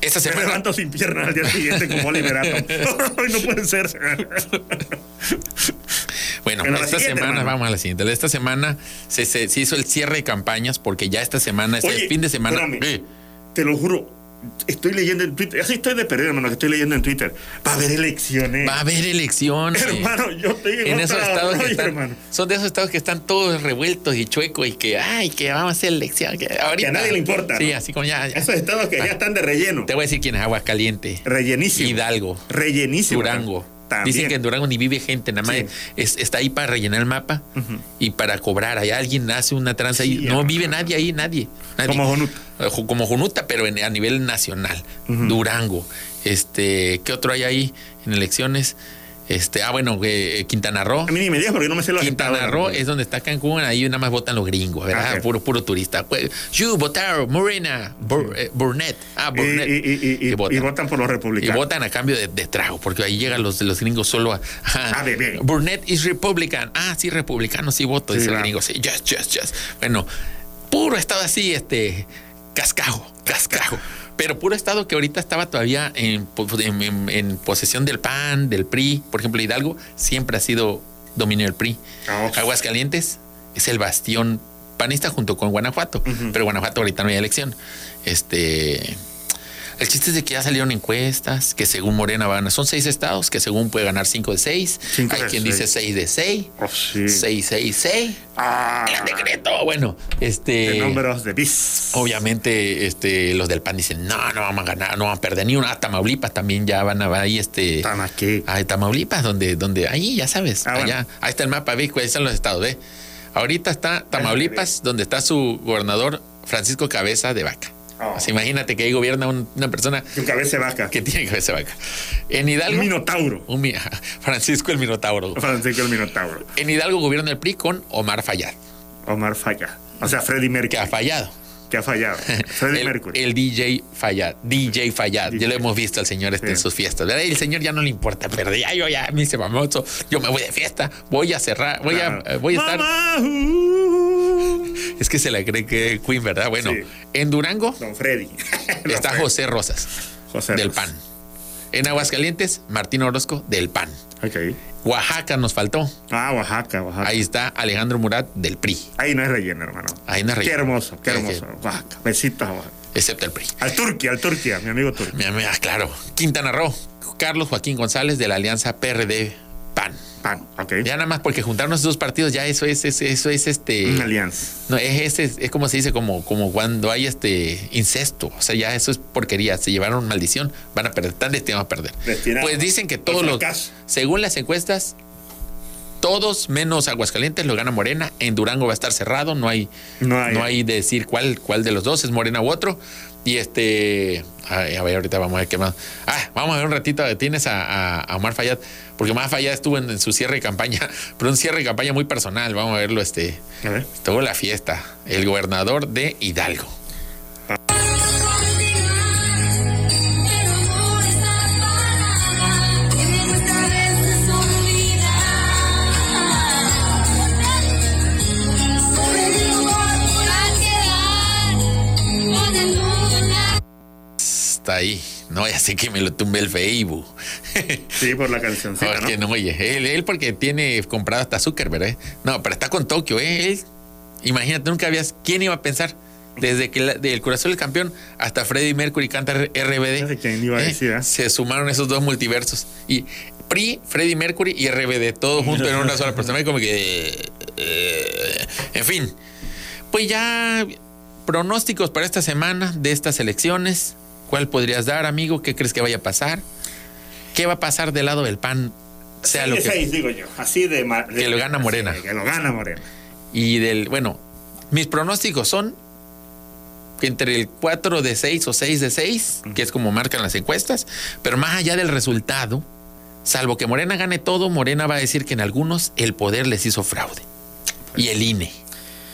[SPEAKER 3] Esta
[SPEAKER 4] Me
[SPEAKER 3] semana.
[SPEAKER 4] levanto sin piernas al día siguiente como. Ay, no puede ser.
[SPEAKER 3] Bueno,
[SPEAKER 4] Bueno,
[SPEAKER 3] esta semana,
[SPEAKER 4] hermano.
[SPEAKER 3] vamos a la siguiente. Esta semana se, se- se hizo el cierre de campañas porque ya esta semana, este
[SPEAKER 4] Oye,
[SPEAKER 3] fin de semana.
[SPEAKER 4] espérame.
[SPEAKER 3] Eh,
[SPEAKER 4] Te lo juro. Estoy leyendo en Twitter. Así estoy de perder, hermano, que estoy leyendo en Twitter. Va a haber elecciones.
[SPEAKER 3] Va a haber elecciones.
[SPEAKER 4] Hermano, yo estoy en,
[SPEAKER 3] esos estados que están,
[SPEAKER 4] hermano.
[SPEAKER 3] son de esos estados que están todos revueltos y chuecos y que ay que vamos a hacer elección que, ahorita,
[SPEAKER 4] a nadie le importa,
[SPEAKER 3] sí
[SPEAKER 4] ¿no?
[SPEAKER 3] así como ya, ya.
[SPEAKER 4] Esos estados que ya están de relleno.
[SPEAKER 3] te voy a decir quién es Aguascaliente
[SPEAKER 4] Rellenísimo.
[SPEAKER 3] Hidalgo
[SPEAKER 4] Rellenísimo.
[SPEAKER 3] Durango
[SPEAKER 4] También.
[SPEAKER 3] dicen que en Durango ni vive gente nada más
[SPEAKER 4] Sí.
[SPEAKER 3] es- está ahí para rellenar el mapa y para cobrar. Ahí alguien hace una tranza ahí. No vive nadie ahí nadie, nadie.
[SPEAKER 4] Como Jonuta.
[SPEAKER 3] Eh, como Junuta pero en- a nivel nacional. Durango. Este qué otro hay ahí en elecciones este ah bueno eh, Quintana Roo
[SPEAKER 4] A mí ni me digas porque no me sé los
[SPEAKER 3] Quintana
[SPEAKER 4] estados,
[SPEAKER 3] Roo es donde está Cancún, ahí nada más votan los gringos, ¿verdad?
[SPEAKER 4] Ah, ok.
[SPEAKER 3] Puro, puro turista. Pues, You, votar, Morena, Bur- eh, Burnett. Ah,
[SPEAKER 4] Y,
[SPEAKER 3] Burnett.
[SPEAKER 4] y- y- y- y
[SPEAKER 3] votan.
[SPEAKER 4] y votan por los
[SPEAKER 3] Y
[SPEAKER 4] republicanos.
[SPEAKER 3] votan a cambio de, de trago, porque ahí llegan los, los gringos solo a.
[SPEAKER 4] Ah, bebé.
[SPEAKER 3] Burnett is Republican. Ah, sí, republicano, sí voto,
[SPEAKER 4] Sí,
[SPEAKER 3] dice el gringo. Sí, yes, yes, yes. Bueno, puro estado así, este. Cascajo, cascajo. Pero puro estado que ahorita estaba todavía en, po- en- en- en posesión del PAN, del PRI. Por ejemplo, Hidalgo siempre ha sido dominio del PRI.
[SPEAKER 4] Ah.
[SPEAKER 3] Aguascalientes es el bastión panista junto con Guanajuato. Pero Guanajuato ahorita no hay elección. Este. El chiste es de que ya salieron encuestas, que según Morena van a. Son seis estados, que según puede ganar cinco de seis.
[SPEAKER 4] Cinco
[SPEAKER 3] hay
[SPEAKER 4] de
[SPEAKER 3] quien
[SPEAKER 4] seis.
[SPEAKER 3] dice seis de seis.
[SPEAKER 4] Oh, sí.
[SPEAKER 3] Seis, seis, seis.
[SPEAKER 4] Ah,
[SPEAKER 3] El decreto. Bueno, este.
[SPEAKER 4] de números de bis.
[SPEAKER 3] Obviamente, este, los del PAN dicen, no, no vamos a ganar, no vamos a perder ni una. Ah, Tamaulipas también ya van a va ahí, este.
[SPEAKER 4] ¿Tan aquí?
[SPEAKER 3] Ah, Tamaulipas, donde, donde, ahí ya sabes,
[SPEAKER 4] Ah, bueno.
[SPEAKER 3] allá, ahí está el mapa, ve, ahí están los estados, ve. Ahorita está Tamaulipas, donde está su gobernador Francisco Cabeza de Vaca.
[SPEAKER 4] Oh.
[SPEAKER 3] Así, imagínate que ahí gobierna un- una persona
[SPEAKER 4] Tu cabeza de vaca.
[SPEAKER 3] que tiene cabeza de vaca. En
[SPEAKER 4] Un
[SPEAKER 3] Hidalgo,
[SPEAKER 4] minotauro.
[SPEAKER 3] un mi- Francisco el Minotauro.
[SPEAKER 4] Francisco el minotauro.
[SPEAKER 3] En Hidalgo gobierna el PRI con Omar Fayad,
[SPEAKER 4] Omar Falla. O sea, Freddy
[SPEAKER 3] que
[SPEAKER 4] Merkel.
[SPEAKER 3] ha fallado.
[SPEAKER 4] Que ha fallado. Freddie
[SPEAKER 3] el,
[SPEAKER 4] Mercury.
[SPEAKER 3] el DJ Fallad, DJ Fallad, ya lo hemos visto al señor este en sus fiestas, el señor ya no le importa, pero ya yo ya me hice famoso, yo me voy de fiesta, voy a cerrar, voy a,
[SPEAKER 4] Claro.
[SPEAKER 3] voy a estar,
[SPEAKER 4] uh,
[SPEAKER 3] es que se la cree que Queen, ¿verdad? Bueno,
[SPEAKER 4] Sí.
[SPEAKER 3] en Durango
[SPEAKER 4] Don Freddy.
[SPEAKER 3] Está. José Rosas,
[SPEAKER 4] José
[SPEAKER 3] del
[SPEAKER 4] Rosas.
[SPEAKER 3] PAN. En Aguascalientes, Martín Orozco, del PAN.
[SPEAKER 4] Ok.
[SPEAKER 3] Oaxaca nos faltó.
[SPEAKER 4] Ah, Oaxaca, Oaxaca.
[SPEAKER 3] Ahí está Alejandro Murat, del PRI,
[SPEAKER 4] Ahí no es relleno, hermano.
[SPEAKER 3] Ahí no es
[SPEAKER 4] Qué
[SPEAKER 3] relleno.
[SPEAKER 4] hermoso, qué
[SPEAKER 3] Sí,
[SPEAKER 4] hermoso. Oaxaca. Besitos a Oaxaca.
[SPEAKER 3] excepto el PRI.
[SPEAKER 4] Al Turquía, al Turquía, mi amigo Turquía.
[SPEAKER 3] Mi amiga, claro. Quintana Roo, Carlos Joaquín González de la Alianza PRD PAN.
[SPEAKER 4] Pan, ok.
[SPEAKER 3] Ya nada más porque juntarnos esos dos partidos, ya eso es, es- eso es este.
[SPEAKER 4] Una alianza.
[SPEAKER 3] No, es, es, es como se dice, como, como cuando hay este incesto. O sea, ya eso es porquería. Se llevaron maldición, van a perder, están destinados a perder. Pues dicen que todos los. Según las encuestas, todos menos Aguascalientes lo gana Morena. En Durango va a estar cerrado, no hay,
[SPEAKER 4] No hay.
[SPEAKER 3] de decir cuál, cuál de los dos es Morena u otro. Y este. ay, a ver, ahorita vamos a ver qué más. Ah, vamos a ver un ratito. Tienes a, a- Omar Fayad, porque Omar Fayad estuvo en, en su cierre de campaña, pero un cierre de campaña muy personal. Vamos a verlo, este.
[SPEAKER 4] A ver.
[SPEAKER 3] Estuvo la fiesta. El gobernador de Hidalgo. Está ahí. No, ya sé que me lo tumbe el Facebook.
[SPEAKER 4] Sí, por la cancioncita,
[SPEAKER 3] Porque
[SPEAKER 4] ¿no?
[SPEAKER 3] no, oye, él, él porque tiene comprado hasta azúcar, ¿verdad? No, pero está con Tokio, ¿eh? Él, imagínate, nunca habías, ¿quién iba a pensar? Desde que la- del corazón del campeón hasta Freddie Mercury canta RBD.
[SPEAKER 4] Quién iba a
[SPEAKER 3] ¿eh?
[SPEAKER 4] decir, ¿eh?
[SPEAKER 3] Se sumaron esos dos multiversos. Y PRI, Freddie Mercury y RBD, todo junto en una sola persona. Y como que. eh, en fin. Pues ya, pronósticos para esta semana de estas elecciones. ¿Cuál podrías dar, amigo? ¿Qué crees que vaya a pasar? ¿Qué va a pasar del lado del PAN? Sea lo
[SPEAKER 4] De
[SPEAKER 3] que.
[SPEAKER 4] seis, digo yo. Así de.
[SPEAKER 3] Que lo gana Morena.
[SPEAKER 4] Sí, que lo gana Morena.
[SPEAKER 3] Y del, bueno, mis pronósticos son que entre el 4 de 6 o 6 de 6, que es como marcan las encuestas, pero más allá del resultado, salvo que Morena gane todo, Morena va a decir que en algunos el poder les hizo fraude. Y el INE,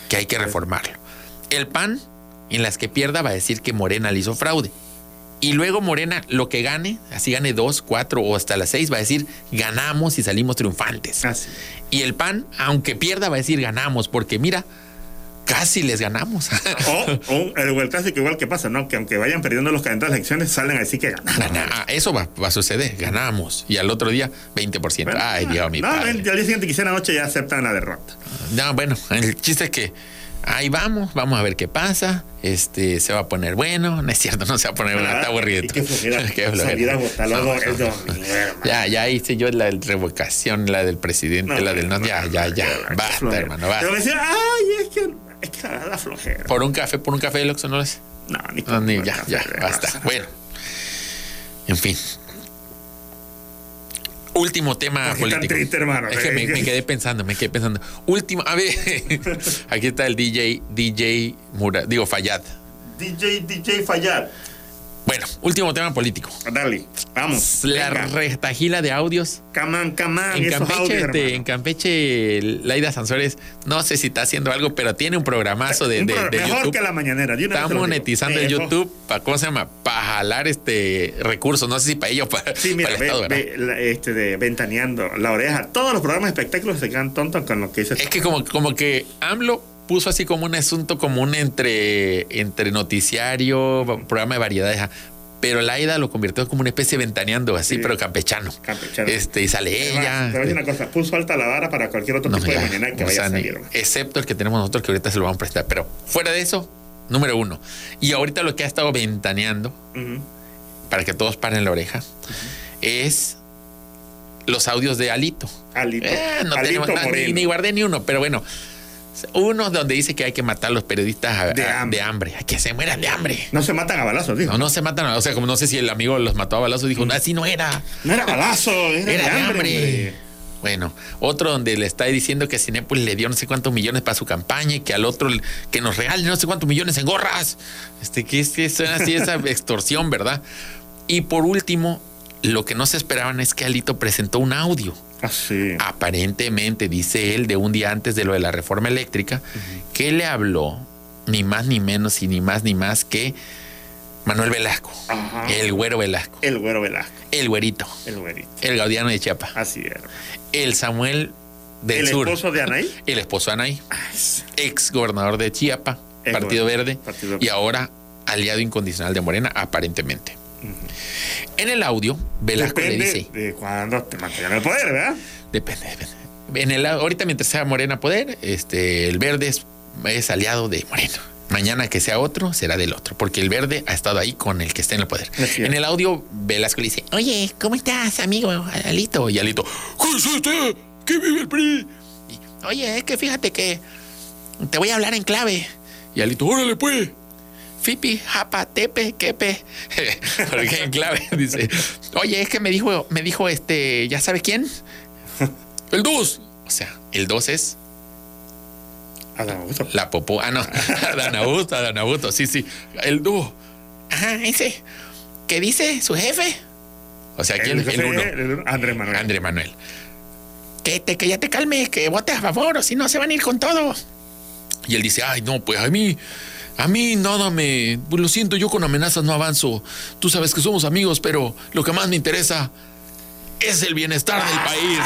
[SPEAKER 3] que hay que reformarlo. El PAN, en las que pierda, va a decir que Morena le hizo fraude. Y luego Morena, lo que gane, así gane 2, 4 o hasta las 6, va a decir ganamos y salimos triunfantes. Y el PAN, aunque pierda, va a decir ganamos, porque mira, casi les ganamos.
[SPEAKER 4] O, o el, clásico igual que pasa, ¿no? Que aunque vayan perdiendo los candidatos a las elecciones, salen a decir que ganaron.
[SPEAKER 3] Gana- ah, eso va, va a suceder, ganamos. Y al otro día, 20%.
[SPEAKER 4] Bueno,
[SPEAKER 3] Ay, Dios mi
[SPEAKER 4] no,
[SPEAKER 3] padre.
[SPEAKER 4] ven, y al día siguiente, quizá en la noche ya aceptan la derrota.
[SPEAKER 3] No, bueno, el chiste es que ahí vamos, vamos a ver qué pasa. Este, se va a poner bueno. No es cierto, no se va a poner bueno, está aburrido.
[SPEAKER 4] Qué flojera
[SPEAKER 3] Qué flojera. No, no. Ya, ya hice yo la revocación, la del presidente, la del no. Ya, ya, ya. Basta, hermano,
[SPEAKER 4] Pero
[SPEAKER 3] basta.
[SPEAKER 4] me decía, ay, es que, es que la, flojera.
[SPEAKER 3] Por un café, por un café del Oxxo, ¿no lo es?
[SPEAKER 4] No, ni
[SPEAKER 3] No, ni- ya,
[SPEAKER 4] café
[SPEAKER 3] ya,
[SPEAKER 4] de
[SPEAKER 3] basta. Bueno. En fin. Último tema
[SPEAKER 4] ¿Por qué tan
[SPEAKER 3] político.
[SPEAKER 4] triste, hermano?
[SPEAKER 3] Es que me, me quedé pensando, me quedé pensando. Último, a ver, aquí está el DJ, DJ Mura, digo Fayad.
[SPEAKER 4] DJ, DJ Fallar.
[SPEAKER 3] Bueno, último tema político.
[SPEAKER 4] Dale, vamos.
[SPEAKER 3] La
[SPEAKER 4] venga.
[SPEAKER 3] retajila de audios.
[SPEAKER 4] Camán, camán,
[SPEAKER 3] En Campeche,
[SPEAKER 4] audios,
[SPEAKER 3] en Campeche, Laida Sansores, no sé si está haciendo algo, pero tiene un programazo de,
[SPEAKER 4] Un
[SPEAKER 3] de-
[SPEAKER 4] pro-
[SPEAKER 3] de
[SPEAKER 4] Mejor
[SPEAKER 3] YouTube.
[SPEAKER 4] que la mañanera. de una
[SPEAKER 3] Está monetizando el. YouTube para, ¿cómo se llama? Para jalar este recursos. No sé si para ello o para,
[SPEAKER 4] Sí, mira,
[SPEAKER 3] para el
[SPEAKER 4] ve,
[SPEAKER 3] Estado, ¿verdad?
[SPEAKER 4] ve la- este de ventaneando la oreja. Todos los programas de espectáculos se quedan tontos con lo que dice.
[SPEAKER 3] Es que como, como que AMLO puso así como un asunto común entre, entre noticiario, programa de variedades. Pero Laida lo convirtió como una especie de ventaneando, así,
[SPEAKER 4] Sí.
[SPEAKER 3] pero campechano.
[SPEAKER 4] Campechano.
[SPEAKER 3] Este, y sale
[SPEAKER 4] Además,
[SPEAKER 3] ella.
[SPEAKER 4] Te voy a decir una cosa, puso alta la vara para cualquier otro
[SPEAKER 3] No,
[SPEAKER 4] tipo
[SPEAKER 3] ya,
[SPEAKER 4] de mañana que vaya a salir.
[SPEAKER 3] excepto el que tenemos nosotros, que ahorita se lo vamos a prestar. Pero fuera de eso, número uno. Y ahorita lo que ha estado ventaneando, para que todos paren la oreja, es los audios de Alito.
[SPEAKER 4] Alito,
[SPEAKER 3] Eh, no
[SPEAKER 4] Alito
[SPEAKER 3] tenemos ni guardé ni uno, pero bueno. Uno donde dice que hay que matar a los periodistas a-
[SPEAKER 4] De
[SPEAKER 3] a-
[SPEAKER 4] hambre.
[SPEAKER 3] de hambre. A que se mueran de hambre.
[SPEAKER 4] No se matan a balazos, dijo.
[SPEAKER 3] No, no se matan. O sea, como no sé si el amigo los mató a balazos y dijo, no, así no era.
[SPEAKER 4] No era balazo, era,
[SPEAKER 3] Era
[SPEAKER 4] de hambre.
[SPEAKER 3] Bueno, otro donde le está diciendo que Cinépolis le dio no sé cuántos millones para su campaña y que al otro que nos regale no sé cuántos millones en gorras. Este, que es, es así esa extorsión, ¿verdad? Y por último, lo que no se esperaban es que Alito presentó un audio.
[SPEAKER 4] Ah, sí.
[SPEAKER 3] Aparentemente, dice él, de un día antes de lo de la reforma eléctrica, que le habló ni más ni menos y ni más ni más que Manuel Velasco,
[SPEAKER 4] Ajá.
[SPEAKER 3] el güero Velasco,
[SPEAKER 4] El güero Velasco,
[SPEAKER 3] el güerito,
[SPEAKER 4] el güerito.
[SPEAKER 3] el gaudiano de Chiapas,
[SPEAKER 4] Así era.
[SPEAKER 3] el Samuel del
[SPEAKER 4] El
[SPEAKER 3] Sur,
[SPEAKER 4] esposo de Anaí.
[SPEAKER 3] el esposo de Anaí, ex gobernador de Chiapas, Partido Verde,
[SPEAKER 4] Partido
[SPEAKER 3] y ahora aliado incondicional de Morena, aparentemente. En el audio, Velasco le
[SPEAKER 4] Depende
[SPEAKER 3] dice,
[SPEAKER 4] de cuando te mantengan el poder, ¿verdad?
[SPEAKER 3] depende, depende. En el, ahorita mientras sea Morena poder, este, el Verde es, es aliado de Moreno. Mañana que sea otro, será del otro, porque el verde ha estado ahí con el que está en el poder.
[SPEAKER 4] Así es.
[SPEAKER 3] En el audio, Velasco le dice, oye, ¿cómo estás, amigo Alito? Y Alito, ¿qué es? ¿Qué vive el PRI? Y, oye, es que fíjate que te voy a hablar en clave. Y Alito, órale pues. Fipi, japa, tepe, quepe. Porque en clave dice, oye, es que me dijo, me dijo este, ¿ya sabes quién? El 2. O sea, el 2 es
[SPEAKER 4] Adán Augusto.
[SPEAKER 3] la popó. Ah, no. Adán Augusto, Adán Augusto, sí, sí. El dúo. Ajá, ese. ¿Qué dice su jefe? O sea, ¿quién? El,
[SPEAKER 4] jefe,
[SPEAKER 3] uno.
[SPEAKER 4] el Andrés Manuel.
[SPEAKER 3] André Manuel. Que, te, que ya te calmes, que votes a favor, o si no se van a ir con todo. Y él dice, ay, no, pues a mí, a mí nada me... Lo siento, yo con amenazas no avanzo. Tú sabes que somos amigos, pero lo que más me interesa es el bienestar del país.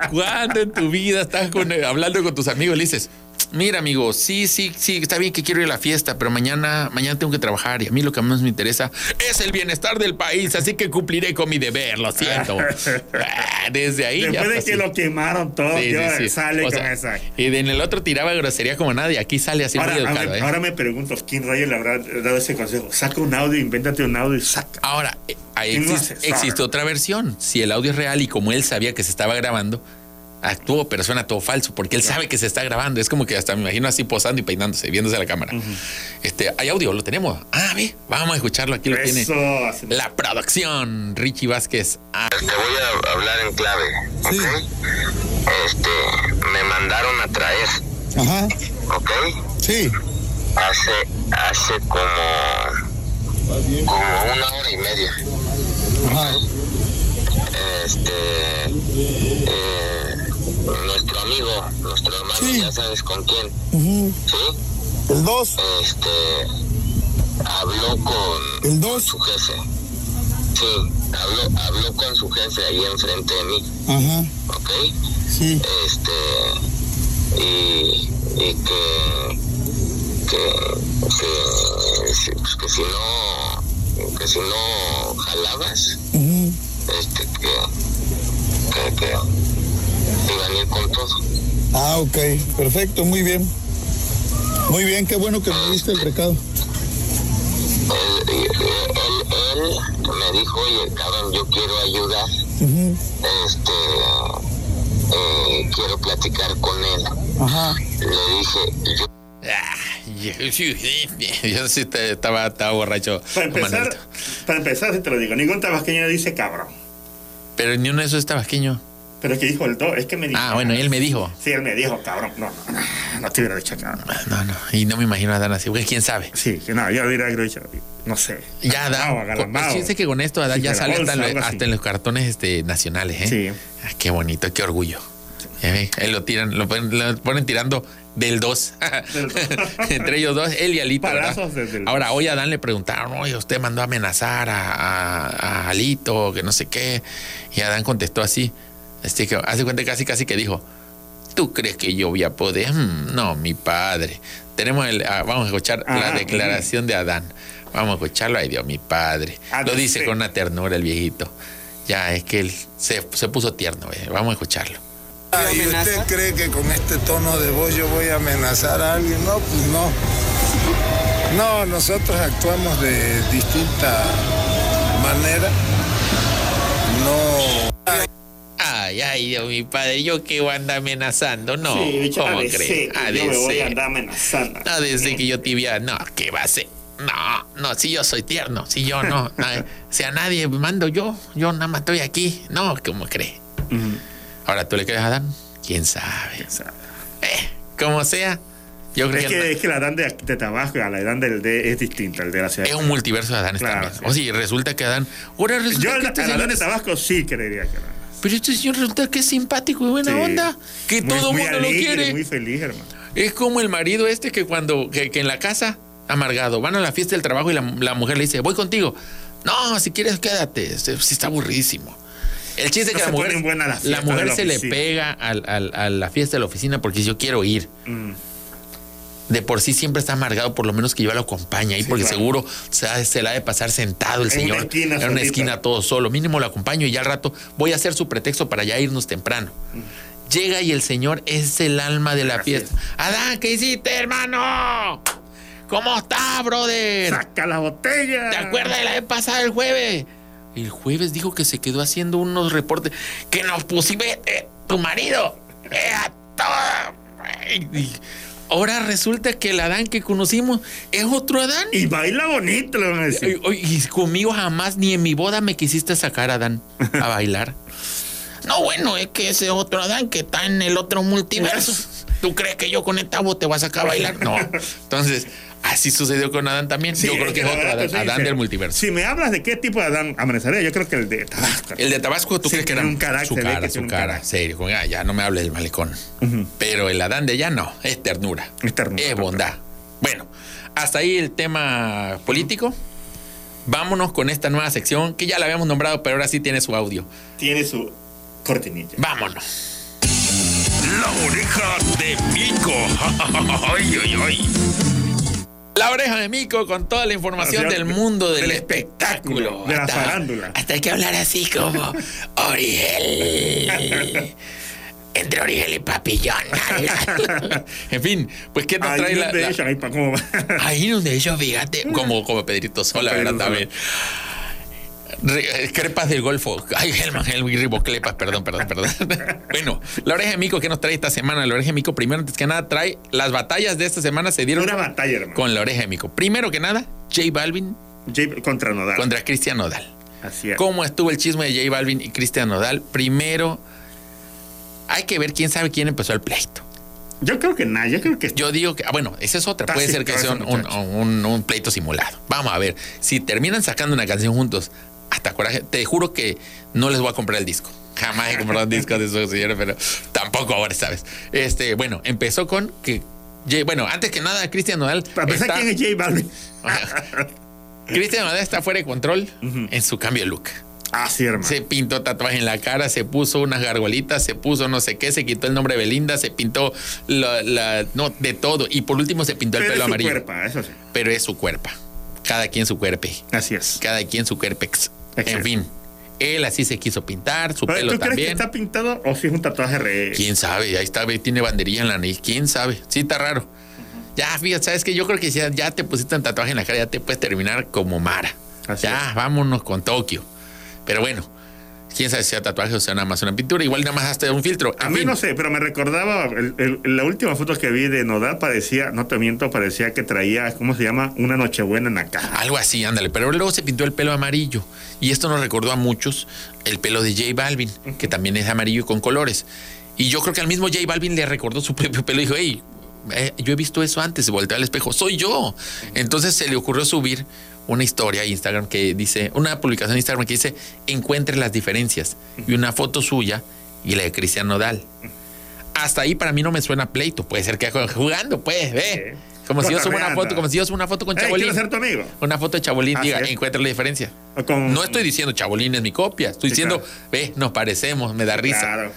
[SPEAKER 3] ¿Cuándo en tu vida estás con- hablando con tus amigos y le dices, mira amigo, sí, sí, sí, está bien que quiero ir a la fiesta, pero mañana, mañana tengo que trabajar y a mí lo que más me interesa es el bienestar del país, así que cumpliré con mi deber, lo siento. Ah, Desde ahí ya
[SPEAKER 4] Después de
[SPEAKER 3] pues,
[SPEAKER 4] que lo quemaron todo,
[SPEAKER 3] Sí,
[SPEAKER 4] sale
[SPEAKER 3] O
[SPEAKER 4] con
[SPEAKER 3] sea,
[SPEAKER 4] esa.
[SPEAKER 3] Y en el otro tiraba grosería como nada y aquí sale así
[SPEAKER 4] Ahora,
[SPEAKER 3] muy educado.
[SPEAKER 4] ahora,
[SPEAKER 3] ¿eh?
[SPEAKER 4] ahora me pregunto, ¿quién rayo le habrá dado ese consejo? Saca un audio, invéntate un audio y saca.
[SPEAKER 3] Ahora, eh, ahí existe otra versión. Si el audio es real y como él sabía que se estaba grabando, actuó, pero suena todo falso, porque él sabe que se está grabando. Es como que hasta me imagino así posando y peinándose, viéndose a la cámara. Este, hay audio, lo tenemos. Ah, ve, vamos a escucharlo. Aquí lo tiene
[SPEAKER 4] Eso,
[SPEAKER 3] la producción. Richie Vázquez. Ah,
[SPEAKER 6] Te voy a hablar en clave, ¿ok? Este, me mandaron a traer,
[SPEAKER 5] Ajá,
[SPEAKER 6] ¿ok?
[SPEAKER 5] sí.
[SPEAKER 6] Hace, hace como, como una hora y media.
[SPEAKER 5] Ajá.
[SPEAKER 6] Este, eh, nuestro amigo, nuestro hermano,
[SPEAKER 5] Sí.
[SPEAKER 6] ya sabes con quién. ¿sí?
[SPEAKER 5] El 2,
[SPEAKER 6] Este, habló con
[SPEAKER 5] el 2.
[SPEAKER 6] su jefe. Sí, habló, habló con su jefe ahí enfrente de mí,
[SPEAKER 5] Ajá,
[SPEAKER 6] ¿ok?
[SPEAKER 5] sí.
[SPEAKER 6] este y, y que que, que, pues, que si no que si no jalabas
[SPEAKER 5] ujú.
[SPEAKER 6] este que que, que ir con todo
[SPEAKER 5] Ah, ok, perfecto, muy bien. Muy bien, qué bueno que me diste el recado.
[SPEAKER 6] él, y- él, él me dijo oye cabrón yo quiero ayudar este eh, quiero platicar con él
[SPEAKER 5] Ajá.
[SPEAKER 6] le dije yo
[SPEAKER 3] yo, sí, te- estaba, estaba borracho.
[SPEAKER 4] Para empezar, para empezar, si te lo digo, ningún tabasqueño dice cabrón.
[SPEAKER 3] Pero ni uno de esos es tabasqueño.
[SPEAKER 4] Pero es que dijo el do, es que me dijo.
[SPEAKER 3] Ah, bueno, él me dijo.
[SPEAKER 4] Sí, él me dijo cabrón. No, no, no, no te hubiera dicho cabrón.
[SPEAKER 3] No, no. Y no me imagino a Dan así. Güey, quién sabe.
[SPEAKER 4] Sí, que no, yo que he dicho, no sé.
[SPEAKER 3] Ya Adán. Fíjense que con esto Adán
[SPEAKER 4] Sí,
[SPEAKER 3] ya sale hasta,
[SPEAKER 4] bolsa,
[SPEAKER 3] en, hasta los cartones este, nacionales, ¿eh?
[SPEAKER 4] Sí.
[SPEAKER 3] Ah, qué bonito, qué orgullo. Él lo tiran, lo ponen, lo ponen tirando del 2.
[SPEAKER 4] Del dos.
[SPEAKER 3] Entre ellos dos, él y Alito.
[SPEAKER 4] desde el
[SPEAKER 3] Ahora, hoy a Adán le preguntaron, oye, usted mandó a amenazar a, a- a Alito, que no sé qué. Y Adán contestó así. Este que hace cuenta casi casi que dijo, ¿tú crees que yo voy a poder? Mm, no, mi padre. Tenemos el, ah, vamos a escuchar la
[SPEAKER 4] Ah,
[SPEAKER 3] declaración de Adán. Vamos a escucharlo, ay Dios, mi padre.
[SPEAKER 4] Ah,
[SPEAKER 3] Lo dice con una ternura el viejito. Ya, es que él se, se puso tierno. eh. Vamos a escucharlo.
[SPEAKER 8] ¿Y usted cree que con este tono de voz yo voy a amenazar a alguien? No, pues no. No, nosotros actuamos de distinta manera. No.
[SPEAKER 3] Ay, ay, Dios, mi padre, yo que voy a andar amenazando. No,
[SPEAKER 4] sí,
[SPEAKER 3] ¿cómo
[SPEAKER 4] a de
[SPEAKER 3] crees?
[SPEAKER 4] yo
[SPEAKER 3] de
[SPEAKER 4] me voy a andar amenazando.
[SPEAKER 3] No, desde que yo vi, no, ¿qué va a ser? No, no, si yo soy tierno, si yo no, no, si a nadie mando yo, yo nada más estoy aquí. No, ¿cómo crees? Ahora, ¿tú le crees a Adán? ¿Quién sabe? Eh, como sea, yo creo
[SPEAKER 4] Es
[SPEAKER 3] que,
[SPEAKER 4] que, es que la Dan de, de Tabasco a la Dan del D es distinta, el de la ciudad.
[SPEAKER 3] es un multiverso de Adán
[SPEAKER 4] Claro,
[SPEAKER 3] también.
[SPEAKER 4] sí.
[SPEAKER 3] O sea, resulta que Adán, ahora resulta
[SPEAKER 4] Yo
[SPEAKER 3] que
[SPEAKER 4] la,
[SPEAKER 3] este
[SPEAKER 4] a la de Tabasco sí creería que no.
[SPEAKER 3] Pero este señor resulta que es simpático y buena
[SPEAKER 4] Sí.
[SPEAKER 3] onda, que
[SPEAKER 4] Muy-
[SPEAKER 3] todo el mundo lo quiere.
[SPEAKER 4] Muy feliz, hermano.
[SPEAKER 3] Es como el marido este que cuando, que, que en la casa, amargado, van a la fiesta del trabajo y la, la mujer le dice, voy contigo. No, si quieres quédate, si está aburridísimo. El chiste es que la mujer, la mujer
[SPEAKER 4] la
[SPEAKER 3] se le pega al- al- a la fiesta de la oficina porque yo quiero ir.
[SPEAKER 4] Mm.
[SPEAKER 3] De por sí siempre está amargado, por lo menos que yo lo acompañe ahí,
[SPEAKER 4] Sí,
[SPEAKER 3] porque
[SPEAKER 4] claro.
[SPEAKER 3] seguro se, se la ha de pasar sentado el
[SPEAKER 4] En una
[SPEAKER 3] señor
[SPEAKER 4] esquina
[SPEAKER 3] en una esquina todo solo. Mínimo lo acompaño y ya al rato voy a hacer su pretexto para ya irnos temprano. Llega y el señor es el alma de la fiesta. Adán, ¿qué hiciste, hermano? ¿Cómo está, brother?
[SPEAKER 4] Saca la botella.
[SPEAKER 3] ¿Te acuerdas de la vez pasada el jueves? El jueves dijo que se quedó haciendo unos reportes que nos pusimos eh, tu marido. Era todo. Y ahora resulta que el Adán que conocimos es otro Adán.
[SPEAKER 4] Y baila bonito, le van a decir.
[SPEAKER 3] Y, y conmigo jamás ni en mi boda me quisiste sacar, Adán, a bailar. No, bueno, es que ese otro Adán que está en el otro multiverso. ¿Tú crees que yo con esta voz te voy a sacar a bailar? No. Entonces, así sucedió con Adán también.
[SPEAKER 4] Sí,
[SPEAKER 3] yo creo que es otro Adán, del multiverso.
[SPEAKER 4] Si me hablas de qué tipo de Adán amaneceré, yo creo que el de Tabasco.
[SPEAKER 3] El de Tabasco, ¿tú
[SPEAKER 4] Sí,
[SPEAKER 3] crees que era
[SPEAKER 4] un carácter,
[SPEAKER 3] su cara, su
[SPEAKER 4] un
[SPEAKER 3] cara, serio? ah, ya no me hable del malecón. Pero el Adán de allá no, es ternura.
[SPEAKER 4] Es ternura,
[SPEAKER 3] Es bondad. Bueno, hasta ahí el tema político. Vámonos con esta nueva sección que ya la habíamos nombrado, pero ahora sí tiene su audio.
[SPEAKER 4] Tiene su cortinilla.
[SPEAKER 3] Vámonos.
[SPEAKER 1] La oreja de Mico. Ay, ay, ay.
[SPEAKER 3] La oreja de Mico con toda la información del mundo del,
[SPEAKER 4] del espectáculo. de la farándula.
[SPEAKER 3] Hasta hay que hablar así como Oriel. Entre Oriel y Papillón. en fin, pues ¿qué nos
[SPEAKER 4] Ahí
[SPEAKER 3] trae la, la-
[SPEAKER 4] echan, ahí pa'.
[SPEAKER 3] Ahí donde ellos, fíjate, como, como Pedrito Sola, ¿verdad? También. Eh, Crepas del Golfo. Ay, Helman, el Riboclepas, perdón, perdón, perdón. bueno, la oreja de Mico, ¿qué nos trae esta semana? La oreja de Mico, primero, antes que nada, trae las batallas de esta semana se dieron
[SPEAKER 4] Una batalla, hermano.
[SPEAKER 3] con la oreja de Mico. Primero que nada, J Balvin
[SPEAKER 4] J- contra Nodal.
[SPEAKER 3] contra Cristian Nodal.
[SPEAKER 4] Así es.
[SPEAKER 3] ¿Cómo estuvo el chisme de J Balvin y Cristian Nodal? Primero, hay que ver quién sabe quién empezó el pleito.
[SPEAKER 4] Yo creo que nada, yo creo que
[SPEAKER 3] Yo digo que, ah, bueno, esa es otra. Puede ser que sea un, un-
[SPEAKER 4] muchacho.
[SPEAKER 3] un- un pleito simulado. Vamos a ver. Si terminan sacando una canción juntos, hasta coraje, te juro que no les voy a comprar el disco. Jamás he comprado un disco de esos señores, pero tampoco ahora, ¿sabes? Este, bueno, empezó con que. J- Bueno, antes que nada, Cristian Nodal.
[SPEAKER 4] Para empezar,
[SPEAKER 3] está-
[SPEAKER 4] ¿quién es J Balvin?
[SPEAKER 3] Cristian Nodal está fuera de control en su cambio de look.
[SPEAKER 4] Ah, sí, hermano.
[SPEAKER 3] Se pintó tatuaje en la cara, se puso unas gargolitas, se puso no sé qué, se quitó el nombre de Belinda, se pintó la, la- no, de todo. Y por último se pintó el pelo
[SPEAKER 4] es su
[SPEAKER 3] amarillo.
[SPEAKER 4] cuerpo, eso sí.
[SPEAKER 3] Pero es su cuerpo. Cada quien su cuerpo.
[SPEAKER 4] Así es.
[SPEAKER 3] Cada quien su cuerpex. En fin. Él así se quiso pintar, su
[SPEAKER 4] Pero,
[SPEAKER 3] pelo
[SPEAKER 4] ¿Tú crees que
[SPEAKER 3] también.
[SPEAKER 4] está pintado o si es un tatuaje real?
[SPEAKER 3] ¿Quién sabe? Ahí está, tiene banderilla en la nariz. ¿Quién sabe? Sí, está raro. Ya, fíjate, ¿sabes que Yo creo que si ya, ya te pusiste un tatuaje en la cara, ya te puedes terminar como Mara.
[SPEAKER 4] Así
[SPEAKER 3] ya,
[SPEAKER 4] es.
[SPEAKER 3] vámonos con Tokio. Pero bueno, quién sabe si sea tatuaje o sea nada más una pintura. Igual nada más hasta un filtro.
[SPEAKER 4] A mí
[SPEAKER 3] fin.
[SPEAKER 4] no sé, pero me recordaba, el- el- la última foto que vi de Nodal parecía, no te miento, parecía que traía, ¿cómo se llama? Una nochebuena en la cara.
[SPEAKER 3] Algo así, ándale. Pero luego se pintó el pelo amarillo. Y esto nos recordó a muchos el pelo de J Balvin, que también es amarillo y con colores. Y yo creo que al mismo J Balvin le recordó su propio pelo y dijo, hey, eh, yo he visto eso antes, se volteó al espejo, soy yo. Entonces se le ocurrió subir una historia Instagram que dice, una publicación en Instagram que dice, encuentre las diferencias. Y una foto suya y la de Cristian Nodal. Hasta ahí para mí no me suena pleito. Puede ser que jugando, pues, ve. Como si yo subo una foto, como si yo subo una foto con Chabolín.
[SPEAKER 4] quiero ser tu amigo.
[SPEAKER 3] Una foto de Chabolín, diga, encuentra la diferencia.
[SPEAKER 4] Con-
[SPEAKER 3] No estoy diciendo Chabolín es mi copia, estoy
[SPEAKER 4] Sí,
[SPEAKER 3] diciendo,
[SPEAKER 4] claro.
[SPEAKER 3] ve, nos parecemos, me da risa.
[SPEAKER 4] Claro.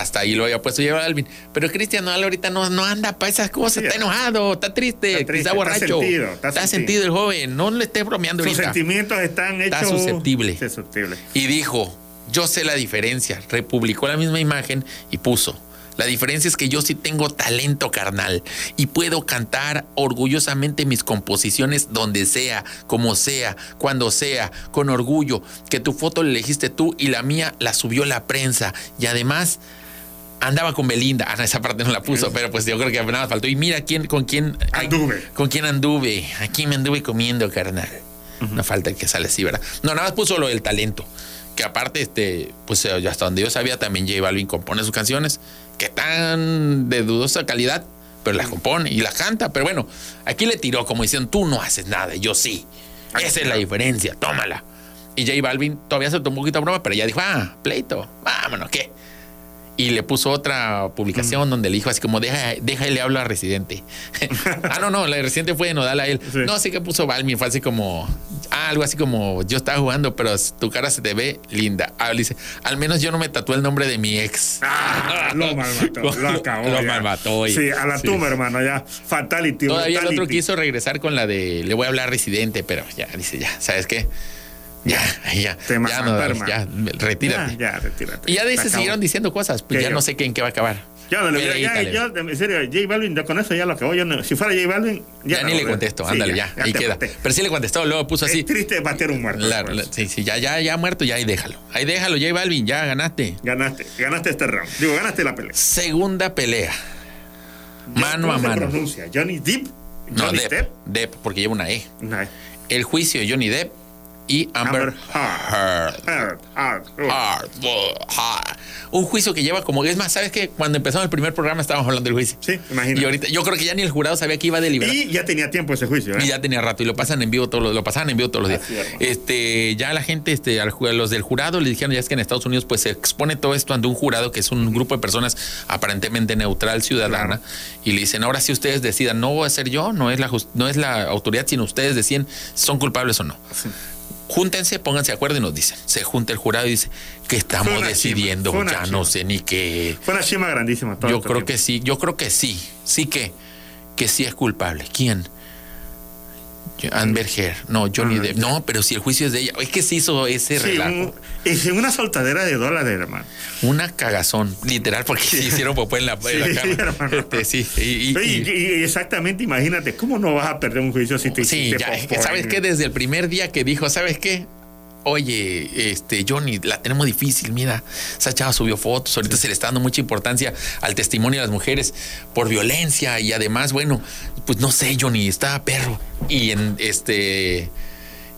[SPEAKER 3] Hasta ahí lo había puesto yo Alvin. Pero Cristian Nodal ahorita no, no anda para esas cosas,
[SPEAKER 4] Sí,
[SPEAKER 3] está enojado, está triste,
[SPEAKER 4] Está triste,
[SPEAKER 3] está
[SPEAKER 4] está
[SPEAKER 3] borracho.
[SPEAKER 4] sentido, está
[SPEAKER 3] sentido.
[SPEAKER 4] sentido.
[SPEAKER 3] el joven, no le esté bromeando
[SPEAKER 4] Sus
[SPEAKER 3] ahorita.
[SPEAKER 4] sentimientos están hechos.
[SPEAKER 3] Está susceptible.
[SPEAKER 4] Susceptible.
[SPEAKER 3] Y dijo, yo sé la diferencia. Republicó la misma imagen y puso. La diferencia es que yo sí tengo talento carnal y puedo cantar orgullosamente mis composiciones donde sea, como sea, cuando sea, con orgullo, que tu foto la elegiste tú y la mía la subió la prensa. Y además andaba con Belinda. Ah, esa parte no la puso, pero pues yo creo que nada más faltó. Y mira quién, con quién
[SPEAKER 4] Anduve.
[SPEAKER 3] Con quién anduve. Aquí me anduve comiendo, carnal. No falta el que sale así, ¿verdad? No, nada más puso lo del talento. Que aparte, este, pues eh, hasta donde yo sabía, también J Balvin compone sus canciones, que están de dudosa calidad, pero las compone y las canta. Pero bueno, aquí le tiró como diciendo, tú no haces nada, yo sí. Esa es la diferencia, tómala. Y J Balvin todavía se tomó un poquito a broma, pero ya dijo, ah, pleito, vámonos, ¿qué? Y le puso otra publicación donde le dijo así como, deja, déjale hablo a Residente. ah, no, no, la de Residente fue de Nodal a él.
[SPEAKER 4] Sí.
[SPEAKER 3] No, sí que puso Balmi, fue así como, ah, algo así como, yo estaba jugando, pero tu cara se te ve linda. Ah, le dice, al menos yo no me tatué el nombre de mi ex.
[SPEAKER 4] Ah, lo malmató, lo acabó.
[SPEAKER 3] Lo malmató, y-
[SPEAKER 4] Sí, a la
[SPEAKER 3] sí.
[SPEAKER 4] tumba, hermano, ya. Fatality.
[SPEAKER 3] Todavía el otro quiso regresar con la de le voy a hablar residente, pero ya dice, ya, ¿sabes qué? Ya, ya,
[SPEAKER 4] Te
[SPEAKER 3] ya, no, ya, retírate.
[SPEAKER 4] Ya, ya, retírate.
[SPEAKER 3] Y ya
[SPEAKER 4] Se
[SPEAKER 3] se
[SPEAKER 4] acabó.
[SPEAKER 3] siguieron diciendo cosas, pues
[SPEAKER 4] ¿Qué
[SPEAKER 3] ya
[SPEAKER 4] yo?
[SPEAKER 3] no sé qué en qué va a acabar.
[SPEAKER 4] Yo, no
[SPEAKER 3] Pero
[SPEAKER 4] hubiera- ya,
[SPEAKER 3] ahí,
[SPEAKER 4] yo, en serio, J Balvin, con eso ya lo acabó. Yo no- si fuera J Balvin, ya,
[SPEAKER 3] ya
[SPEAKER 4] no,
[SPEAKER 3] ni le contesto,
[SPEAKER 4] Sí,
[SPEAKER 3] ándale, ya, ahí queda.
[SPEAKER 4] maté.
[SPEAKER 3] Pero sí le contestó, luego puso así.
[SPEAKER 4] Es triste bater un muerto.
[SPEAKER 3] la-
[SPEAKER 4] pues.
[SPEAKER 3] la- sí, sí, ya, ya, ya muerto, ya ahí déjalo. Ahí déjalo, J Balvin, ya ganaste.
[SPEAKER 4] Ganaste, ganaste este round. Digo, ganaste la pelea.
[SPEAKER 3] Segunda pelea. Mano
[SPEAKER 4] ¿Cómo
[SPEAKER 3] a
[SPEAKER 4] se
[SPEAKER 3] mano.
[SPEAKER 4] pronuncia? Johnny Depp.
[SPEAKER 3] No,
[SPEAKER 4] Johnny
[SPEAKER 3] Depp, Depp, porque lleva una E.
[SPEAKER 4] No,
[SPEAKER 3] El juicio de Johnny Depp y Amber, Heard. Un juicio que lleva como. Es más, ¿sabes qué? Cuando empezamos el primer programa estábamos hablando del juicio.
[SPEAKER 4] Sí, imagínate.
[SPEAKER 3] Y ahorita, yo creo que ya ni el jurado sabía que iba a deliberar.
[SPEAKER 4] Y ya tenía tiempo ese juicio, ¿eh?
[SPEAKER 3] Y ya tenía rato y lo pasan en vivo todos los, lo pasaban en vivo todos los días. Este, ya la gente, este, a los del jurado le dijeron ya es que en Estados Unidos pues se expone todo esto ante un jurado que es un grupo de personas aparentemente neutral, ciudadana, y le dicen ahora si ustedes decidan, no voy a ser yo, no es la no es la autoridad, sino ustedes deciden si son culpables o no. Júntense, pónganse de acuerdo y nos dicen. Se junta el jurado y dice que estamos decidiendo,
[SPEAKER 4] fue
[SPEAKER 3] ya no sé ni qué.
[SPEAKER 4] Fue una chima grandísima. todo
[SPEAKER 3] Yo
[SPEAKER 4] este
[SPEAKER 3] creo
[SPEAKER 4] tiempo.
[SPEAKER 3] que sí, yo creo que sí, sí que, que sí es culpable. ¿Quién? Amber Heard, no, Johnny Depp. No, pero si el juicio es de ella, es que se hizo ese
[SPEAKER 4] Sí,
[SPEAKER 3] relajo.
[SPEAKER 4] un- es una soltadera de dólares, hermano.
[SPEAKER 3] Una cagazón, literal, porque se hicieron popó en la, en la
[SPEAKER 4] Sí,
[SPEAKER 3] cama.
[SPEAKER 4] hermano.
[SPEAKER 3] Este, sí, y-
[SPEAKER 4] exactamente, imagínate, ¿cómo no vas a perder un juicio si te
[SPEAKER 3] sí,
[SPEAKER 4] hiciste
[SPEAKER 3] ya, es que,
[SPEAKER 4] popó
[SPEAKER 3] ¿sabes
[SPEAKER 4] en-
[SPEAKER 3] qué? Desde el primer día que dijo, ¿sabes qué? Oye, este Johnny, la tenemos difícil, mira, esa chava subió fotos, ahorita se le está dando mucha importancia al testimonio de las mujeres por violencia y además, bueno, pues no sé, Johnny, está perro. Y en este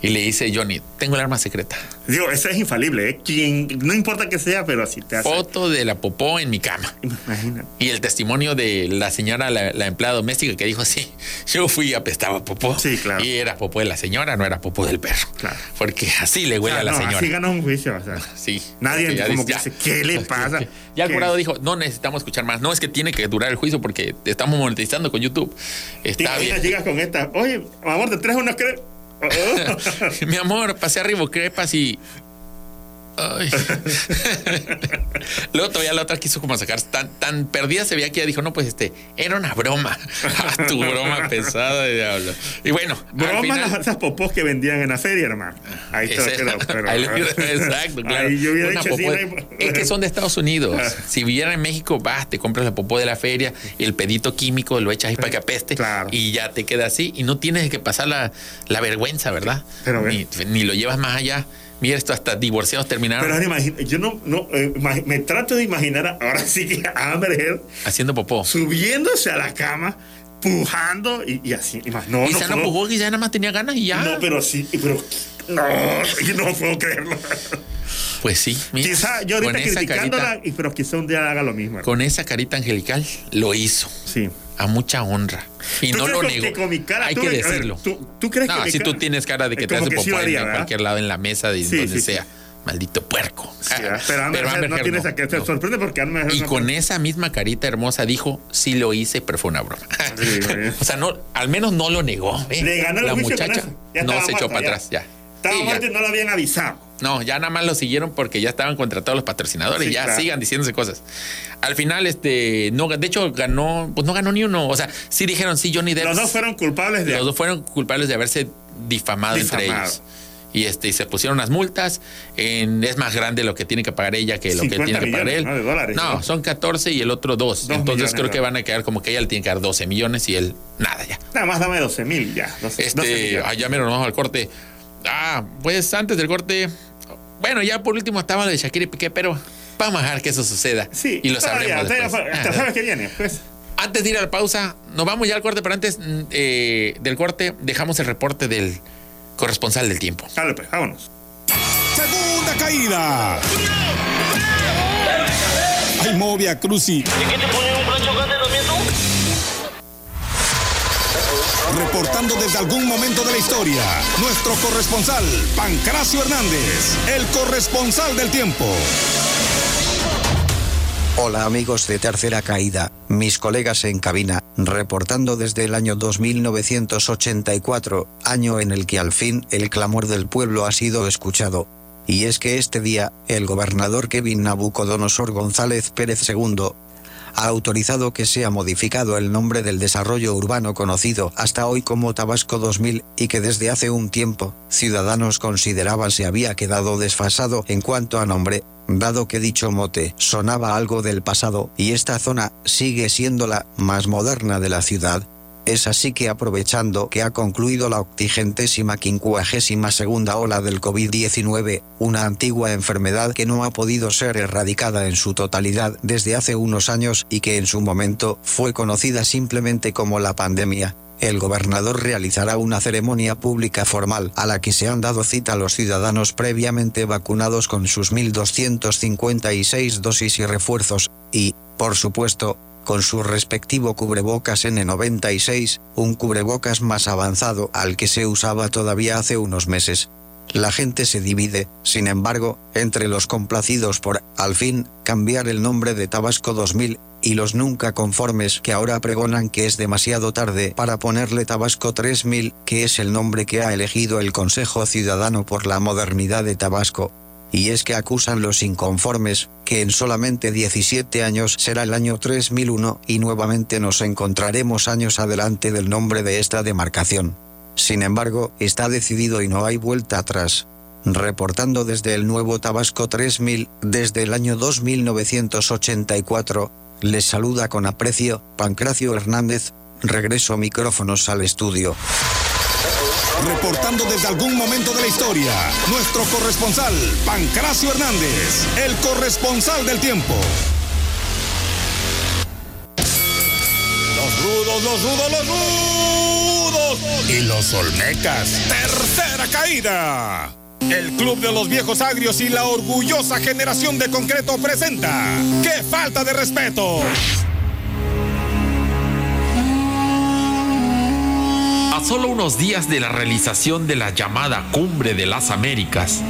[SPEAKER 3] y le dice Johnny, tengo el arma secreta.
[SPEAKER 4] Digo, eso es infalible, ¿eh? Quien, no importa que sea, pero así te hace.
[SPEAKER 3] Foto de la popó en mi cama.
[SPEAKER 4] Imagínate.
[SPEAKER 3] Y el testimonio de la señora, la, la empleada doméstica, que dijo, sí, yo fui y apestaba popó.
[SPEAKER 4] Sí, claro.
[SPEAKER 3] Y era popó de la señora, no era popó del perro.
[SPEAKER 4] Claro.
[SPEAKER 3] Porque así le huele
[SPEAKER 4] O sea,
[SPEAKER 3] a la
[SPEAKER 4] no,
[SPEAKER 3] señora.
[SPEAKER 4] Así ganas un juicio, o sea.
[SPEAKER 3] Sí.
[SPEAKER 4] Nadie
[SPEAKER 3] ya
[SPEAKER 4] como
[SPEAKER 3] dice,
[SPEAKER 4] que dice, ¿qué le pasa?
[SPEAKER 3] Ya el
[SPEAKER 4] ¿Qué?
[SPEAKER 3] jurado dijo, no necesitamos escuchar más. No, es que tiene que durar el juicio porque estamos monetizando con YouTube. Está bien.
[SPEAKER 4] llegas con esta, oye, amor, te traes unos.
[SPEAKER 3] Mi amor, pasé arriba crepas y. Ay. Luego todavía la otra quiso como sacar tan, tan perdida se veía que ella dijo, no, pues este, era una broma. Ah, tu broma pesada de diablo. Y bueno, final-
[SPEAKER 4] las esas popós que vendían en la feria, hermano. Ahí te creo, pero-
[SPEAKER 3] ahí exacto, claro.
[SPEAKER 4] Ahí yo hubiera
[SPEAKER 3] Una
[SPEAKER 4] dicho, sí,
[SPEAKER 3] popó-
[SPEAKER 4] no hay-
[SPEAKER 3] es que son de Estados Unidos.
[SPEAKER 4] Ah.
[SPEAKER 3] Si viviera en México, vas, te compras la popó de la feria, el pedito químico lo echas ahí para que apeste
[SPEAKER 4] Claro.
[SPEAKER 3] y ya te queda así. Y no tienes que pasar la, la vergüenza, ¿verdad?
[SPEAKER 4] Pero
[SPEAKER 3] ni, ni lo llevas más allá. Esto hasta divorciados terminaron
[SPEAKER 4] Pero ahora imagina, yo no, no eh, me trato de imaginar a- ahora sí que a Amber Heard
[SPEAKER 3] haciendo popó.
[SPEAKER 4] subiéndose a la cama, pujando y, y así. y más, No,
[SPEAKER 3] y
[SPEAKER 4] no,
[SPEAKER 3] no pujó ya nada más tenía ganas y ya.
[SPEAKER 4] no, pero sí, pero no, no puedo creerlo.
[SPEAKER 3] Pues sí. mira,
[SPEAKER 4] Quizá yo ahorita criticándola,
[SPEAKER 3] carita,
[SPEAKER 4] pero quizá un día haga lo mismo.
[SPEAKER 3] con esa carita angelical lo hizo.
[SPEAKER 4] Sí.
[SPEAKER 3] A mucha honra. Y
[SPEAKER 4] ¿Tú
[SPEAKER 3] no lo negó.
[SPEAKER 4] que con mi cara,
[SPEAKER 3] Hay
[SPEAKER 4] tú
[SPEAKER 3] que
[SPEAKER 4] a ver,
[SPEAKER 3] decirlo.
[SPEAKER 4] ¿tú- tú crees que
[SPEAKER 3] no, si tú
[SPEAKER 4] cara-
[SPEAKER 3] tienes cara de que te hace
[SPEAKER 4] sí
[SPEAKER 3] popó
[SPEAKER 4] lo haría,
[SPEAKER 3] en
[SPEAKER 4] ¿verdad?
[SPEAKER 3] cualquier lado en la mesa de
[SPEAKER 4] Sí,
[SPEAKER 3] donde
[SPEAKER 4] sí,
[SPEAKER 3] sea.
[SPEAKER 4] sí.
[SPEAKER 3] Maldito puerco.
[SPEAKER 4] Sí, pero Amber
[SPEAKER 3] Amber
[SPEAKER 4] no
[SPEAKER 3] Heard
[SPEAKER 4] tiene
[SPEAKER 3] no,
[SPEAKER 4] esa que te
[SPEAKER 3] no.
[SPEAKER 4] sorprende porque Amber
[SPEAKER 3] Y
[SPEAKER 4] no-
[SPEAKER 3] con esa misma carita hermosa dijo, sí lo hice, pero fue una broma.
[SPEAKER 4] Sí,
[SPEAKER 3] o sea, no, al menos no lo negó. ¿eh?
[SPEAKER 4] Le ganó el
[SPEAKER 3] La muchacha no se echó para atrás, ya.
[SPEAKER 4] Estaba
[SPEAKER 3] Sí,
[SPEAKER 4] no lo habían avisado.
[SPEAKER 3] No, ya nada más lo siguieron porque ya estaban contratados los patrocinadores.
[SPEAKER 4] Sí,
[SPEAKER 3] ya
[SPEAKER 4] claro.
[SPEAKER 3] sigan diciéndose cosas. Al final, este, no, de hecho, ganó, pues no ganó ni uno. O sea, sí dijeron, sí, Johnny Depp.
[SPEAKER 4] Los dos fueron culpables de.
[SPEAKER 3] los dos fueron culpables de haberse difamado, entre ellos. Y este, y se pusieron unas multas. En, es más grande lo que tiene que pagar ella que lo que
[SPEAKER 4] 50
[SPEAKER 3] tiene que pagar él.
[SPEAKER 4] ¿no? de dólares,
[SPEAKER 3] no,
[SPEAKER 4] ¿no?
[SPEAKER 3] son 14 y el otro 2.
[SPEAKER 4] Dos
[SPEAKER 3] Entonces creo que van a quedar como que ella le tiene que dar 12 millones y él nada ya.
[SPEAKER 4] Nada más dame 12 mil ya. 12, 12
[SPEAKER 3] Este,
[SPEAKER 4] millones.
[SPEAKER 3] ah, ya me lo vamos al corte. Ah, pues antes del corte. Bueno, ya por último estaba lo de Shakira y Piqué, pero vamos a dejar que eso suceda.
[SPEAKER 4] Sí,
[SPEAKER 3] y lo sabremos
[SPEAKER 4] todavía
[SPEAKER 3] después.
[SPEAKER 4] hasta
[SPEAKER 3] Ah,
[SPEAKER 4] sabes que viene, pues.
[SPEAKER 3] Antes de ir a la pausa, nos vamos ya al corte, pero antes eh, del corte dejamos el reporte del corresponsal del tiempo.
[SPEAKER 4] Dale, pues, vámonos.
[SPEAKER 1] Segunda caída. Ay, Movia Cruci. Reportando desde algún momento de la historia, nuestro corresponsal, Pancracio Hernández, el corresponsal del tiempo.
[SPEAKER 9] Hola amigos de Tercera Caída, mis colegas en cabina, reportando desde el año 2984, año en el que al fin el clamor del pueblo ha sido escuchado. Y es que este día, el gobernador Kevin Nabucodonosor González Pérez II ha autorizado que sea modificado el nombre del desarrollo urbano conocido hasta hoy como Tabasco 2000 y que desde hace un tiempo Ciudadanos consideraban se había quedado desfasado en cuanto a nombre dado que dicho mote sonaba algo del pasado y esta zona sigue siendo la más moderna de la ciudad, es así que aprovechando que ha concluido la octigentésima quincuagésima segunda ola del COVID-19, una antigua enfermedad que no ha podido ser erradicada en su totalidad desde hace unos años y que en su momento fue conocida simplemente como la pandemia, el gobernador realizará una ceremonia pública formal a la que se han dado cita los ciudadanos previamente vacunados con sus 1.256 dosis y refuerzos, y, por supuesto, con su respectivo cubrebocas N96, un cubrebocas más avanzado al que se usaba todavía hace unos meses. La gente se divide, sin embargo, entre los complacidos por, al fin, cambiar el nombre de Tabasco 2000 y los nunca conformes que ahora pregonan que es demasiado tarde para ponerle Tabasco 3000, que es el nombre que ha elegido el Consejo Ciudadano por la modernidad de Tabasco. Y es que acusan los inconformes que en solamente 17 años será el año 3001 y nuevamente nos encontraremos años adelante del nombre de esta demarcación. Sin embargo, está decidido y no hay vuelta atrás. Reportando desde el nuevo Tabasco 3000 desde el año 2984, les saluda con aprecio Pancracio Hernández. Regreso micrófonos al estudio.
[SPEAKER 1] Reportando desde algún momento de la historia, nuestro corresponsal, Pancracio Hernández, el corresponsal del tiempo. Los rudos, los rudos, los rudos. Y los olmecas. Tercera caída. El Club de los Viejos Agrios y la orgullosa generación de concreto presenta. ¡Qué falta de respeto!
[SPEAKER 3] Solo unos días de la realización de la llamada Cumbre de las Américas,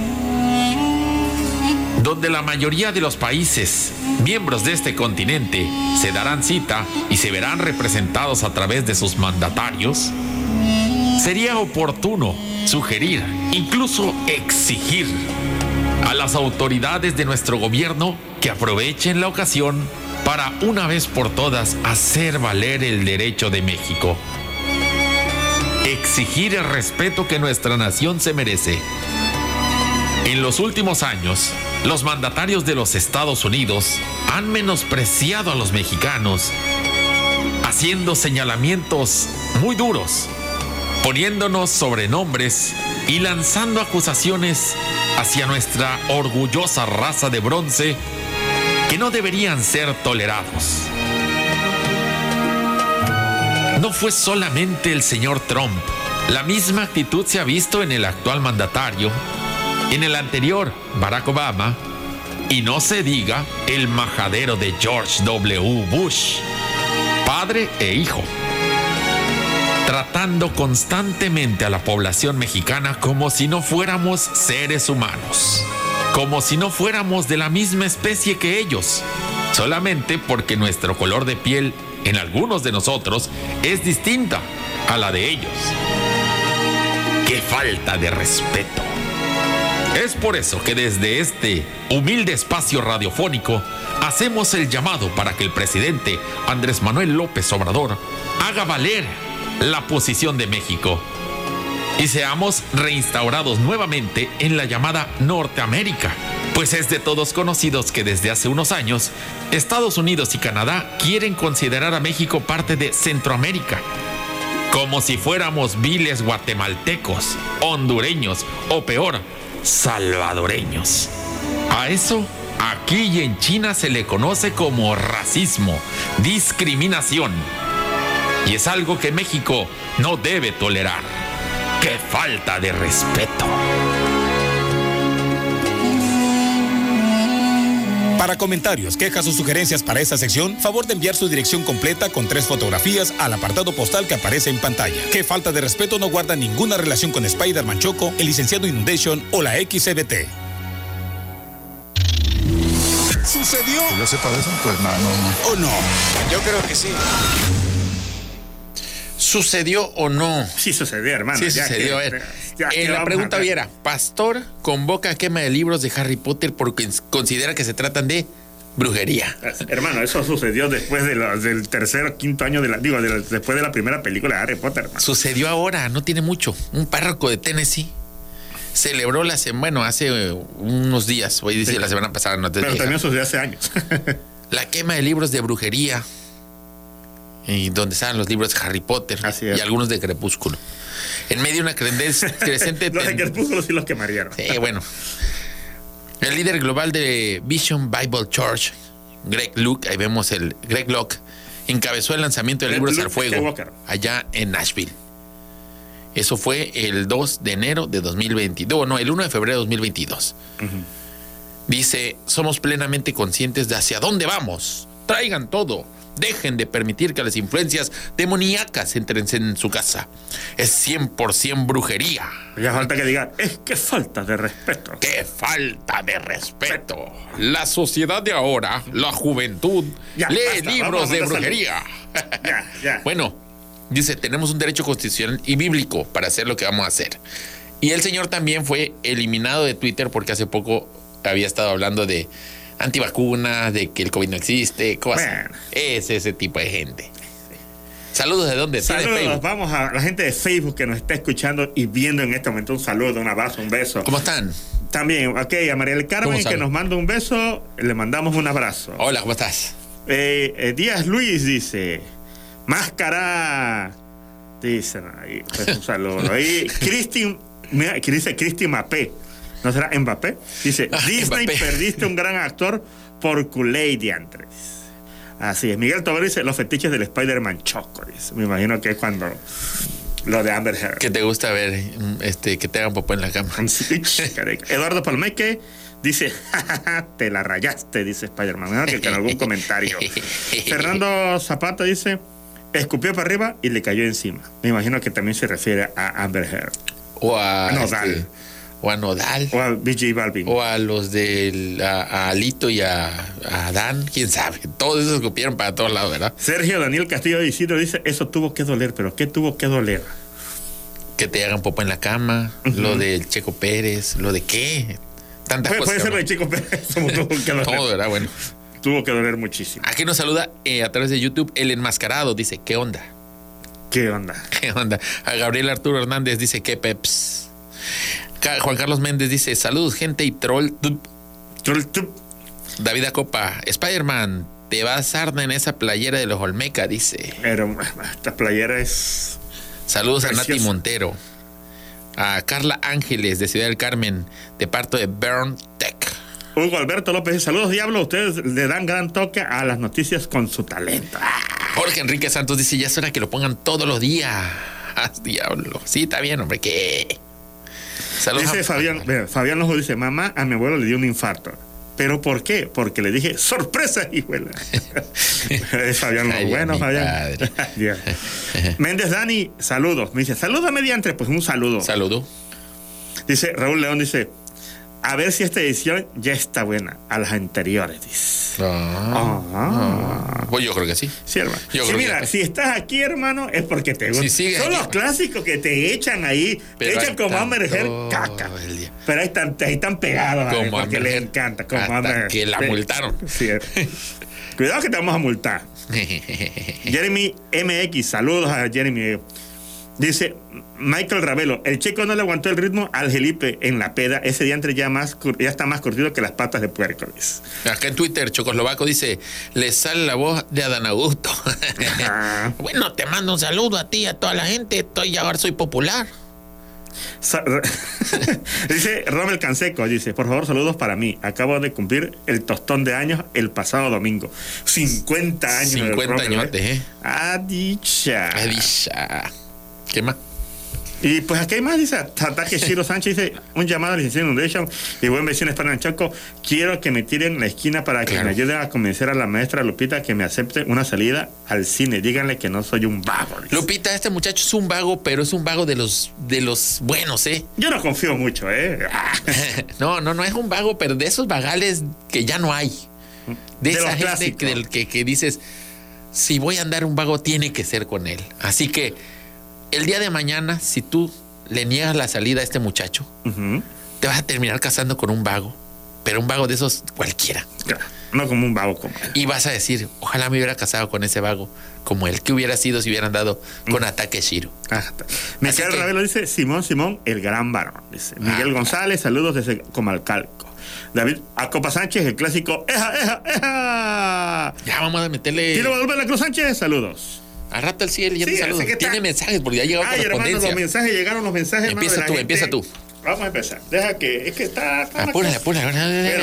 [SPEAKER 3] donde la mayoría de los países miembros de este continente se darán cita y se verán representados a través de sus mandatarios, sería oportuno sugerir, incluso exigir a las autoridades de nuestro gobierno que aprovechen la ocasión para una vez por todas hacer valer el derecho de México. Exigir el respeto que nuestra nación se merece. En los últimos años, los mandatarios de los Estados Unidos han menospreciado a los mexicanos, haciendo señalamientos muy duros poniéndonos sobrenombres y lanzando acusaciones hacia nuestra orgullosa raza de bronce que no deberían ser tolerados. No fue solamente el señor Trump, la misma actitud se ha visto en el actual mandatario, en el anterior Barack Obama, y no se diga el majadero de George W. Bush, padre e hijo tratando constantemente a la población mexicana como si no fuéramos seres humanos, como si no fuéramos de la misma especie que ellos, solamente porque nuestro color de piel en algunos de nosotros es distinta a la de ellos. ¡Qué falta de respeto! Es por eso que desde este humilde espacio radiofónico hacemos el llamado para que el presidente Andrés Manuel López Obrador haga valer la posición de México y seamos reinstaurados nuevamente en la llamada Norteamérica, pues es de todos conocidos que desde hace unos años Estados Unidos y Canadá quieren considerar a México parte de Centroamérica, como si fuéramos viles guatemaltecos, hondureños o peor, salvadoreños. A eso aquí y en China se le conoce como racismo, discriminación y es algo que México no debe tolerar. ¡Qué falta de respeto!
[SPEAKER 1] Para comentarios, quejas o sugerencias para esta sección, favor de enviar su dirección completa con tres fotografías al apartado postal que aparece en pantalla. Qué falta de respeto no guarda ninguna relación con Spider-Man Choco, el licenciado Inundation o la XBT. ¿Sucedió
[SPEAKER 5] Que yo sepa de eso, pues no, no, no.
[SPEAKER 1] o no?
[SPEAKER 8] Yo creo que sí.
[SPEAKER 3] ¿Sucedió o no?
[SPEAKER 4] Sí sucedió, hermano.
[SPEAKER 3] Sí,
[SPEAKER 4] ya
[SPEAKER 3] sucedió.
[SPEAKER 4] que- ya
[SPEAKER 3] eh, la pregunta
[SPEAKER 4] a ver.
[SPEAKER 3] hubiera: Pastor convoca a quema de libros de Harry Potter porque considera que se tratan de brujería.
[SPEAKER 4] Hermano, eso sucedió después de la- del tercer o quinto año de la. Digo, de la- después de la primera película de Harry Potter, hermano.
[SPEAKER 3] Sucedió ahora, no tiene mucho. Un párroco de Tennessee celebró la semana, bueno, hace eh, unos días, hoy dice
[SPEAKER 4] Sí.
[SPEAKER 3] la semana pasada, no te
[SPEAKER 4] Pero
[SPEAKER 3] dije.
[SPEAKER 4] también sucedió hace años.
[SPEAKER 3] la quema de libros de brujería. Y donde estaban los libros de Harry Potter y algunos de Crepúsculo. En medio de una creciente
[SPEAKER 4] los de Crepúsculo sí los quemarían.
[SPEAKER 3] Sí, bueno. El líder global de Vision Bible Church, Greg Luke, ahí vemos el Greg Locke, encabezó el lanzamiento de
[SPEAKER 4] Greg
[SPEAKER 3] libros
[SPEAKER 4] Luke
[SPEAKER 3] al fuego allá en Nashville. Eso fue el 2 de enero de 2022, no, el 1 de febrero de 2022. Dice, somos plenamente conscientes de hacia dónde vamos. Traigan todo. Dejen de permitir que las influencias demoníacas entren en su casa. Es 100% brujería.
[SPEAKER 4] Ya falta que diga, es que falta de respeto.
[SPEAKER 3] ¡Qué falta de respeto! La sociedad de ahora, la juventud,
[SPEAKER 4] Ya,
[SPEAKER 3] lee
[SPEAKER 4] basta,
[SPEAKER 3] libros de brujería.
[SPEAKER 4] Ya, ya.
[SPEAKER 3] Bueno, dice, tenemos un derecho constitucional y bíblico para hacer lo que vamos a hacer. Y el señor también fue eliminado de Twitter porque hace poco había estado hablando de antivacunas, de que el COVID no existe, cosas.
[SPEAKER 4] Bueno.
[SPEAKER 3] Es ese tipo de gente. Saludos de dónde
[SPEAKER 4] Saludos, vamos a la gente de Facebook que nos está escuchando y viendo en este momento. Un saludo, un abrazo, un beso.
[SPEAKER 3] ¿Cómo están?
[SPEAKER 4] También, ok, a María del
[SPEAKER 3] ¿Cómo
[SPEAKER 4] Carmen que nos manda un beso, le mandamos un abrazo.
[SPEAKER 3] Hola, ¿cómo estás?
[SPEAKER 4] Eh, eh, Díaz Luis dice, máscara. Dicen ahí, pues un saludo. Ahí, Cristi, mira, que dice Cristi Mapé. ¿No será Mbappé? Dice,
[SPEAKER 3] Ah,
[SPEAKER 4] Disney
[SPEAKER 3] Mbappé.
[SPEAKER 4] perdiste un gran actor por Kool-Aid diantres. Así es. Miguel Tobar dice, los fetiches del Spider-Man Choco. Dice. Me imagino que es cuando lo de Amber Heard.
[SPEAKER 3] ¿Qué te gusta ver? Este, que te hagan popó en la cama.
[SPEAKER 4] Eduardo Palmeque dice, "Ja, te la rayaste, dice Spider-Man. Me imagino que en algún comentario. Fernando Zapata dice, escupió para arriba y le cayó encima. Me imagino que también se refiere a Amber Heard.
[SPEAKER 3] O a,
[SPEAKER 4] Nodal.
[SPEAKER 3] este, o a Nodal.
[SPEAKER 4] O a BJ Balvin.
[SPEAKER 3] O a los de a, a Alito y a, a Adán, quién sabe. Todos esos copiaron para todos lados, ¿verdad?
[SPEAKER 4] Sergio Daniel Castillo de Isidro dice, eso tuvo que doler, pero ¿qué tuvo que doler?
[SPEAKER 3] Que te hagan popó en la cama, lo del Checo Pérez, lo de qué. Tantas
[SPEAKER 4] Puede, puede ser lo de Chico Pérez, como tuvo que doler.
[SPEAKER 3] Todo, ¿verdad? Bueno.
[SPEAKER 4] Tuvo que doler muchísimo.
[SPEAKER 3] Aquí nos saluda eh, a través de YouTube el enmascarado. Dice, ¿qué onda?
[SPEAKER 4] ¿Qué onda?
[SPEAKER 3] ¿Qué onda? A Gabriel Arturo Hernández dice, ¿qué peps? Juan Carlos Méndez dice, saludos, gente y troll.
[SPEAKER 4] Tup.
[SPEAKER 3] David Acopa, Spider-Man, te vas a arder en esa playera de los Olmeca, dice.
[SPEAKER 4] Pero esta playera es...
[SPEAKER 3] Saludos a Nati
[SPEAKER 4] Preciosa.
[SPEAKER 3] Montero. A Carla Ángeles de Ciudad del Carmen, de parte de Burn Tech.
[SPEAKER 4] Hugo Alberto López, saludos Diablo, ustedes le dan gran toque a las noticias con su talento.
[SPEAKER 3] Jorge Enrique Santos dice, ya es hora que lo pongan todos los días. Ah, diablo. Sí, está bien, hombre, ¿qué? Saludos
[SPEAKER 4] Dice Fabián, mira, Fabián Lojo dice, mamá, a mi abuelo le dio un infarto. ¿Pero por qué? Porque le dije, sorpresa, hijuela. Fabián.
[SPEAKER 3] Ay,
[SPEAKER 4] bueno, Fabián. Méndez Dani, saludos. Me dice, saluda mediante, pues un saludo.
[SPEAKER 3] Saludo.
[SPEAKER 4] Dice Raúl León, dice, a ver si esta edición ya está buena. A las anteriores, dice.
[SPEAKER 3] Ah,
[SPEAKER 4] Ah.
[SPEAKER 3] Pues yo creo que sí.
[SPEAKER 4] Sí, hermano.
[SPEAKER 3] Yo
[SPEAKER 4] Sí,
[SPEAKER 3] creo
[SPEAKER 4] mira,
[SPEAKER 3] que-
[SPEAKER 4] si estás aquí, hermano, es porque te gusta.
[SPEAKER 3] Si
[SPEAKER 4] Son
[SPEAKER 3] aquí.
[SPEAKER 4] los clásicos que te echan ahí,
[SPEAKER 3] Pero
[SPEAKER 4] te echan como Amber Heard, caca. Pero ahí están, ahí están pegados.
[SPEAKER 3] Como
[SPEAKER 4] porque les encanta. Como
[SPEAKER 3] Hasta
[SPEAKER 4] Amber
[SPEAKER 3] que la multaron.
[SPEAKER 4] Sí. Cuidado que te vamos a multar. Jeremy MX, saludos a Jeremy. Dice Michael Ravelo, el chico no le aguantó el ritmo al Gelipe en la peda. Ese día entre ya, más, ya está más curtido que las patas de puerco.
[SPEAKER 3] Acá en Twitter, Chocoslovaco dice, le sale la voz de Adán Augusto. Bueno, te mando un saludo a ti y a toda la gente. Estoy ahora soy popular.
[SPEAKER 4] Dice Rommel Canseco, dice, por favor, saludos para mí. Acabo de cumplir el tostón de años el pasado domingo. 50 años.
[SPEAKER 3] 50
[SPEAKER 4] Rommel,
[SPEAKER 3] añotes, ¿eh?
[SPEAKER 4] Ah, dicha.
[SPEAKER 3] ¿Qué más?
[SPEAKER 4] Y pues aquí hay más, dice Tataque Shiro Sánchez, dice, un llamado a licenciado Inundation y buen vecino España Chaco, quiero que me tiren la esquina para que
[SPEAKER 3] Claro.
[SPEAKER 4] me ayuden a convencer a la maestra Lupita que me acepte una salida al cine. Díganle que no soy un vago. dice.
[SPEAKER 3] Lupita, este muchacho es un vago, pero es un vago de los, de los buenos, ¿eh?
[SPEAKER 4] Yo no confío mucho, ¿eh?
[SPEAKER 3] no, no, no es un vago, pero de esos vagales que ya no hay. De,
[SPEAKER 4] De
[SPEAKER 3] esa gente que, del que, que dices, si voy a andar un vago, tiene que ser con él. Así que el día de mañana, si tú le niegas la salida a este muchacho, te vas a terminar casando con un vago, pero un vago de esos cualquiera.
[SPEAKER 4] Claro, No como un vago como.
[SPEAKER 3] Y vas a decir, ojalá me hubiera casado con ese vago, como el que hubiera sido si hubieran dado con ataque Shiro.
[SPEAKER 4] Ah. Miguel
[SPEAKER 3] que-
[SPEAKER 4] Ravelo dice Simón Simón, el gran varón. Dice Miguel
[SPEAKER 3] Ah.
[SPEAKER 4] González, saludos desde Comalcalco. David Acopa Sánchez, el clásico ¡Eja, eja, eja!
[SPEAKER 3] Ya vamos a meterle
[SPEAKER 4] Tiro Guadalupe Cruz Sánchez, saludos.
[SPEAKER 3] Al rato al cielo, ya
[SPEAKER 4] Sí,
[SPEAKER 3] te saludo. Tiene mensajes, porque ya
[SPEAKER 4] hermano,
[SPEAKER 3] correspondencia.
[SPEAKER 4] los mensajes, llegaron los mensajes.
[SPEAKER 3] Empieza tú, empieza tú.
[SPEAKER 4] Vamos a empezar. Deja que. Es que está. está
[SPEAKER 3] apúrale.
[SPEAKER 4] Bueno,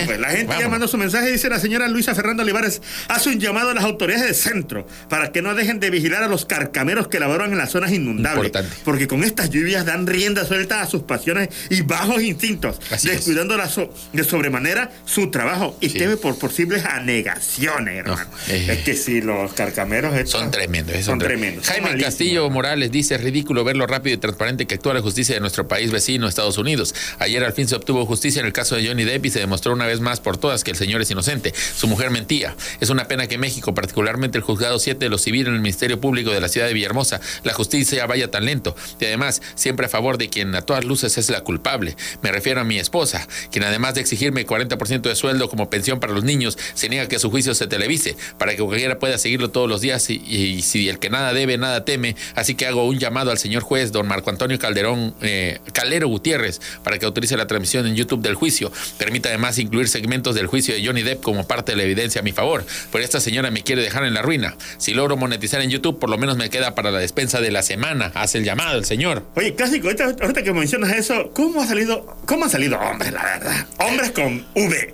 [SPEAKER 4] pues la gente ya
[SPEAKER 3] Vámonos.
[SPEAKER 4] mandó su mensaje. Dice la señora Luisa Fernanda Olivares: hace un llamado a las autoridades del centro para que no dejen de vigilar a los carcameros que laboran en las zonas inundables.
[SPEAKER 3] Importante.
[SPEAKER 4] Porque con estas lluvias dan rienda suelta a sus pasiones y bajos instintos,
[SPEAKER 3] Así
[SPEAKER 4] descuidando la so- de sobremanera su trabajo y
[SPEAKER 3] Sí.
[SPEAKER 4] teme por posibles anegaciones, hermano.
[SPEAKER 3] eh.
[SPEAKER 4] es que si los carcameros estos
[SPEAKER 3] Son tremendos, eh,
[SPEAKER 4] son,
[SPEAKER 3] son
[SPEAKER 4] tremendos.
[SPEAKER 3] Jaime. Castillo Morales dice, es ridículo ver lo rápido y transparente que actúa la justicia de nuestro país vecino, Estados Unidos. Ayer al fin se obtuvo justicia en el caso de Johnny Depp y se demostró una vez más por todas que el señor es inocente. Su mujer mentía. Es una pena que México, particularmente el juzgado 7 de los civiles en el Ministerio Público de la ciudad de Villahermosa, la justicia vaya tan lento. Y además, siempre a favor de quien a todas luces es la culpable. Me refiero a mi esposa, quien además de exigirme 40% de sueldo como pensión para los niños, se niega que su juicio se televise, para que cualquiera pueda seguirlo todos los días y, y si el que nada debe, nada teme. Así que hago un llamado al señor juez, don Marco Antonio Calderón, eh, Calero Gutiérrez, para que autorice la transmisión en YouTube del juicio. Permita además incluir segmentos del juicio de Johnny Depp como parte de la evidencia a mi favor. Pero esta señora me quiere dejar en la ruina. Si logro monetizar en YouTube, por lo menos me queda para la despensa de la semana. Hace el llamado el señor.
[SPEAKER 4] Oye, clásico, ahorita, ahorita que mencionas eso, ¿cómo ha salido, cómo han salido hombres, la verdad? Hombres con V.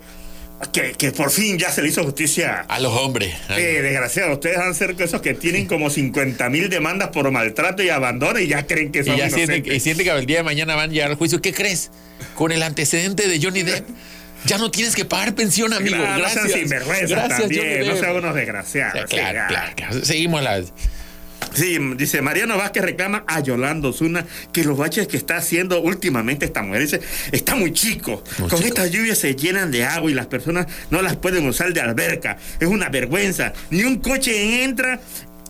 [SPEAKER 4] Que, que por fin ya se le hizo justicia.
[SPEAKER 3] A los hombres.
[SPEAKER 4] Eh, desgraciado, ustedes han ser esos que tienen como 50 mil demandas por maltrato y abandono y ya creen que son
[SPEAKER 3] Y ya sienten, y sienten que el día de mañana van a llegar al juicio. ¿Qué crees? Con el antecedente de Johnny Depp, ya no tienes que pagar pensión, amigo.
[SPEAKER 4] Claro,
[SPEAKER 3] Gracias.
[SPEAKER 4] No sean sinvergüenzas
[SPEAKER 3] Gracias,
[SPEAKER 4] también, no sean unos desgraciados.
[SPEAKER 3] Claro,
[SPEAKER 4] sí,
[SPEAKER 3] claro, claro. Seguimos la.
[SPEAKER 4] Sí, dice Mariano Vázquez reclama a Yolanda Osuna que los baches que está haciendo últimamente esta mujer dice está muy chico.
[SPEAKER 3] Muy
[SPEAKER 4] Con estas lluvias se llenan de agua y las personas no las pueden usar de alberca. Es una vergüenza. Ni un coche entra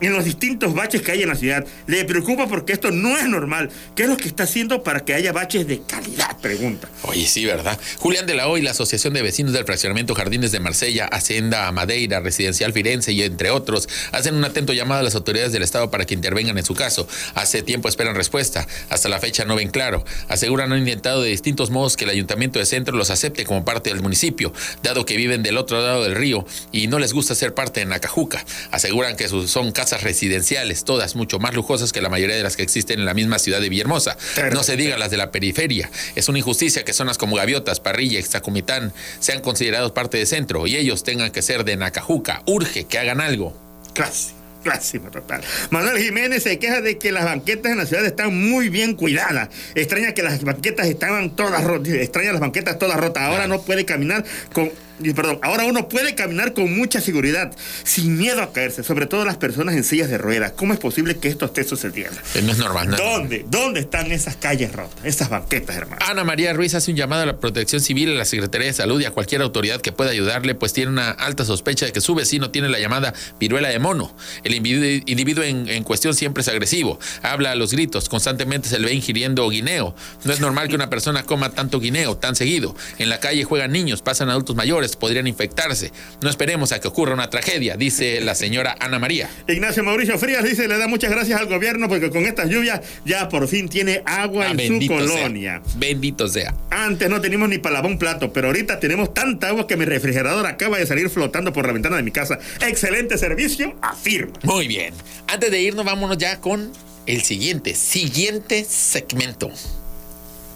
[SPEAKER 4] en los distintos baches que hay en la ciudad. Le preocupa porque esto no es normal. ¿Qué es lo que está haciendo para que haya baches de calidad? Pregunta.
[SPEAKER 3] Oye, sí, ¿verdad? Julián de la O la Asociación de Vecinos del Fraccionamiento Jardines de Marsella, Hacienda Madeira, Residencial Firenze y entre otros, hacen un atento llamado a las autoridades del Estado para que intervengan en su caso. Hace tiempo esperan respuesta. Hasta la fecha no ven claro. Aseguran han intentado de distintos modos que el Ayuntamiento de Centro los acepte como parte del municipio, dado que viven del otro lado del río y no les gusta ser parte de Nacajuca. Aseguran que son casas residenciales, todas mucho más lujosas que la mayoría de las que existen en la misma ciudad de Villahermosa. No se diga las de la periferia. Es una injusticia que zonas como Gaviotas, Parrilla, Extacumitán sean considerados parte de centro y ellos tengan que ser de Nacajuca. Urge que hagan algo.
[SPEAKER 4] Clásico, clásico total. Manuel Jiménez se queja de que las banquetas en la ciudad están muy bien cuidadas. Extraña que las banquetas estaban todas rotas. Extraña las banquetas todas rotas. Ahora no puede caminar con. Y, Perdón, ahora uno puede caminar con mucha seguridad, sin miedo a caerse, sobre todo las personas en sillas de ruedas. ¿Cómo es posible que esto esté sucediendo?
[SPEAKER 3] Eh, No es normal. no.
[SPEAKER 4] ¿Dónde? ¿Dónde están esas calles rotas? Esas banquetas, hermano.
[SPEAKER 3] Ana María Ruiz hace un llamado a la protección civil, a la Secretaría de Salud y a cualquier autoridad que pueda ayudarle, pues tiene una alta sospecha de que su vecino tiene la llamada viruela de mono. El individuo, individuo en, en cuestión siempre es agresivo, habla a los gritos, constantemente se le ve ingiriendo guineo. No es normal que una persona coma tanto guineo tan seguido. En la calle juegan niños, pasan adultos mayores, podrían infectarse. No esperemos a que ocurra una tragedia, dice la señora Ana María.
[SPEAKER 4] Ignacio Mauricio Frías dice, le da muchas gracias al gobierno porque con estas lluvias ya por fin tiene agua
[SPEAKER 3] Ah,
[SPEAKER 4] en su
[SPEAKER 3] bendito sea.
[SPEAKER 4] colonia.
[SPEAKER 3] Bendito sea.
[SPEAKER 4] Antes no teníamos ni para un plato, pero ahorita tenemos tanta agua que mi refrigerador acaba de salir flotando por la ventana de mi casa. Excelente servicio, afirma.
[SPEAKER 3] Muy bien. Antes de irnos, vámonos ya con el siguiente, siguiente segmento.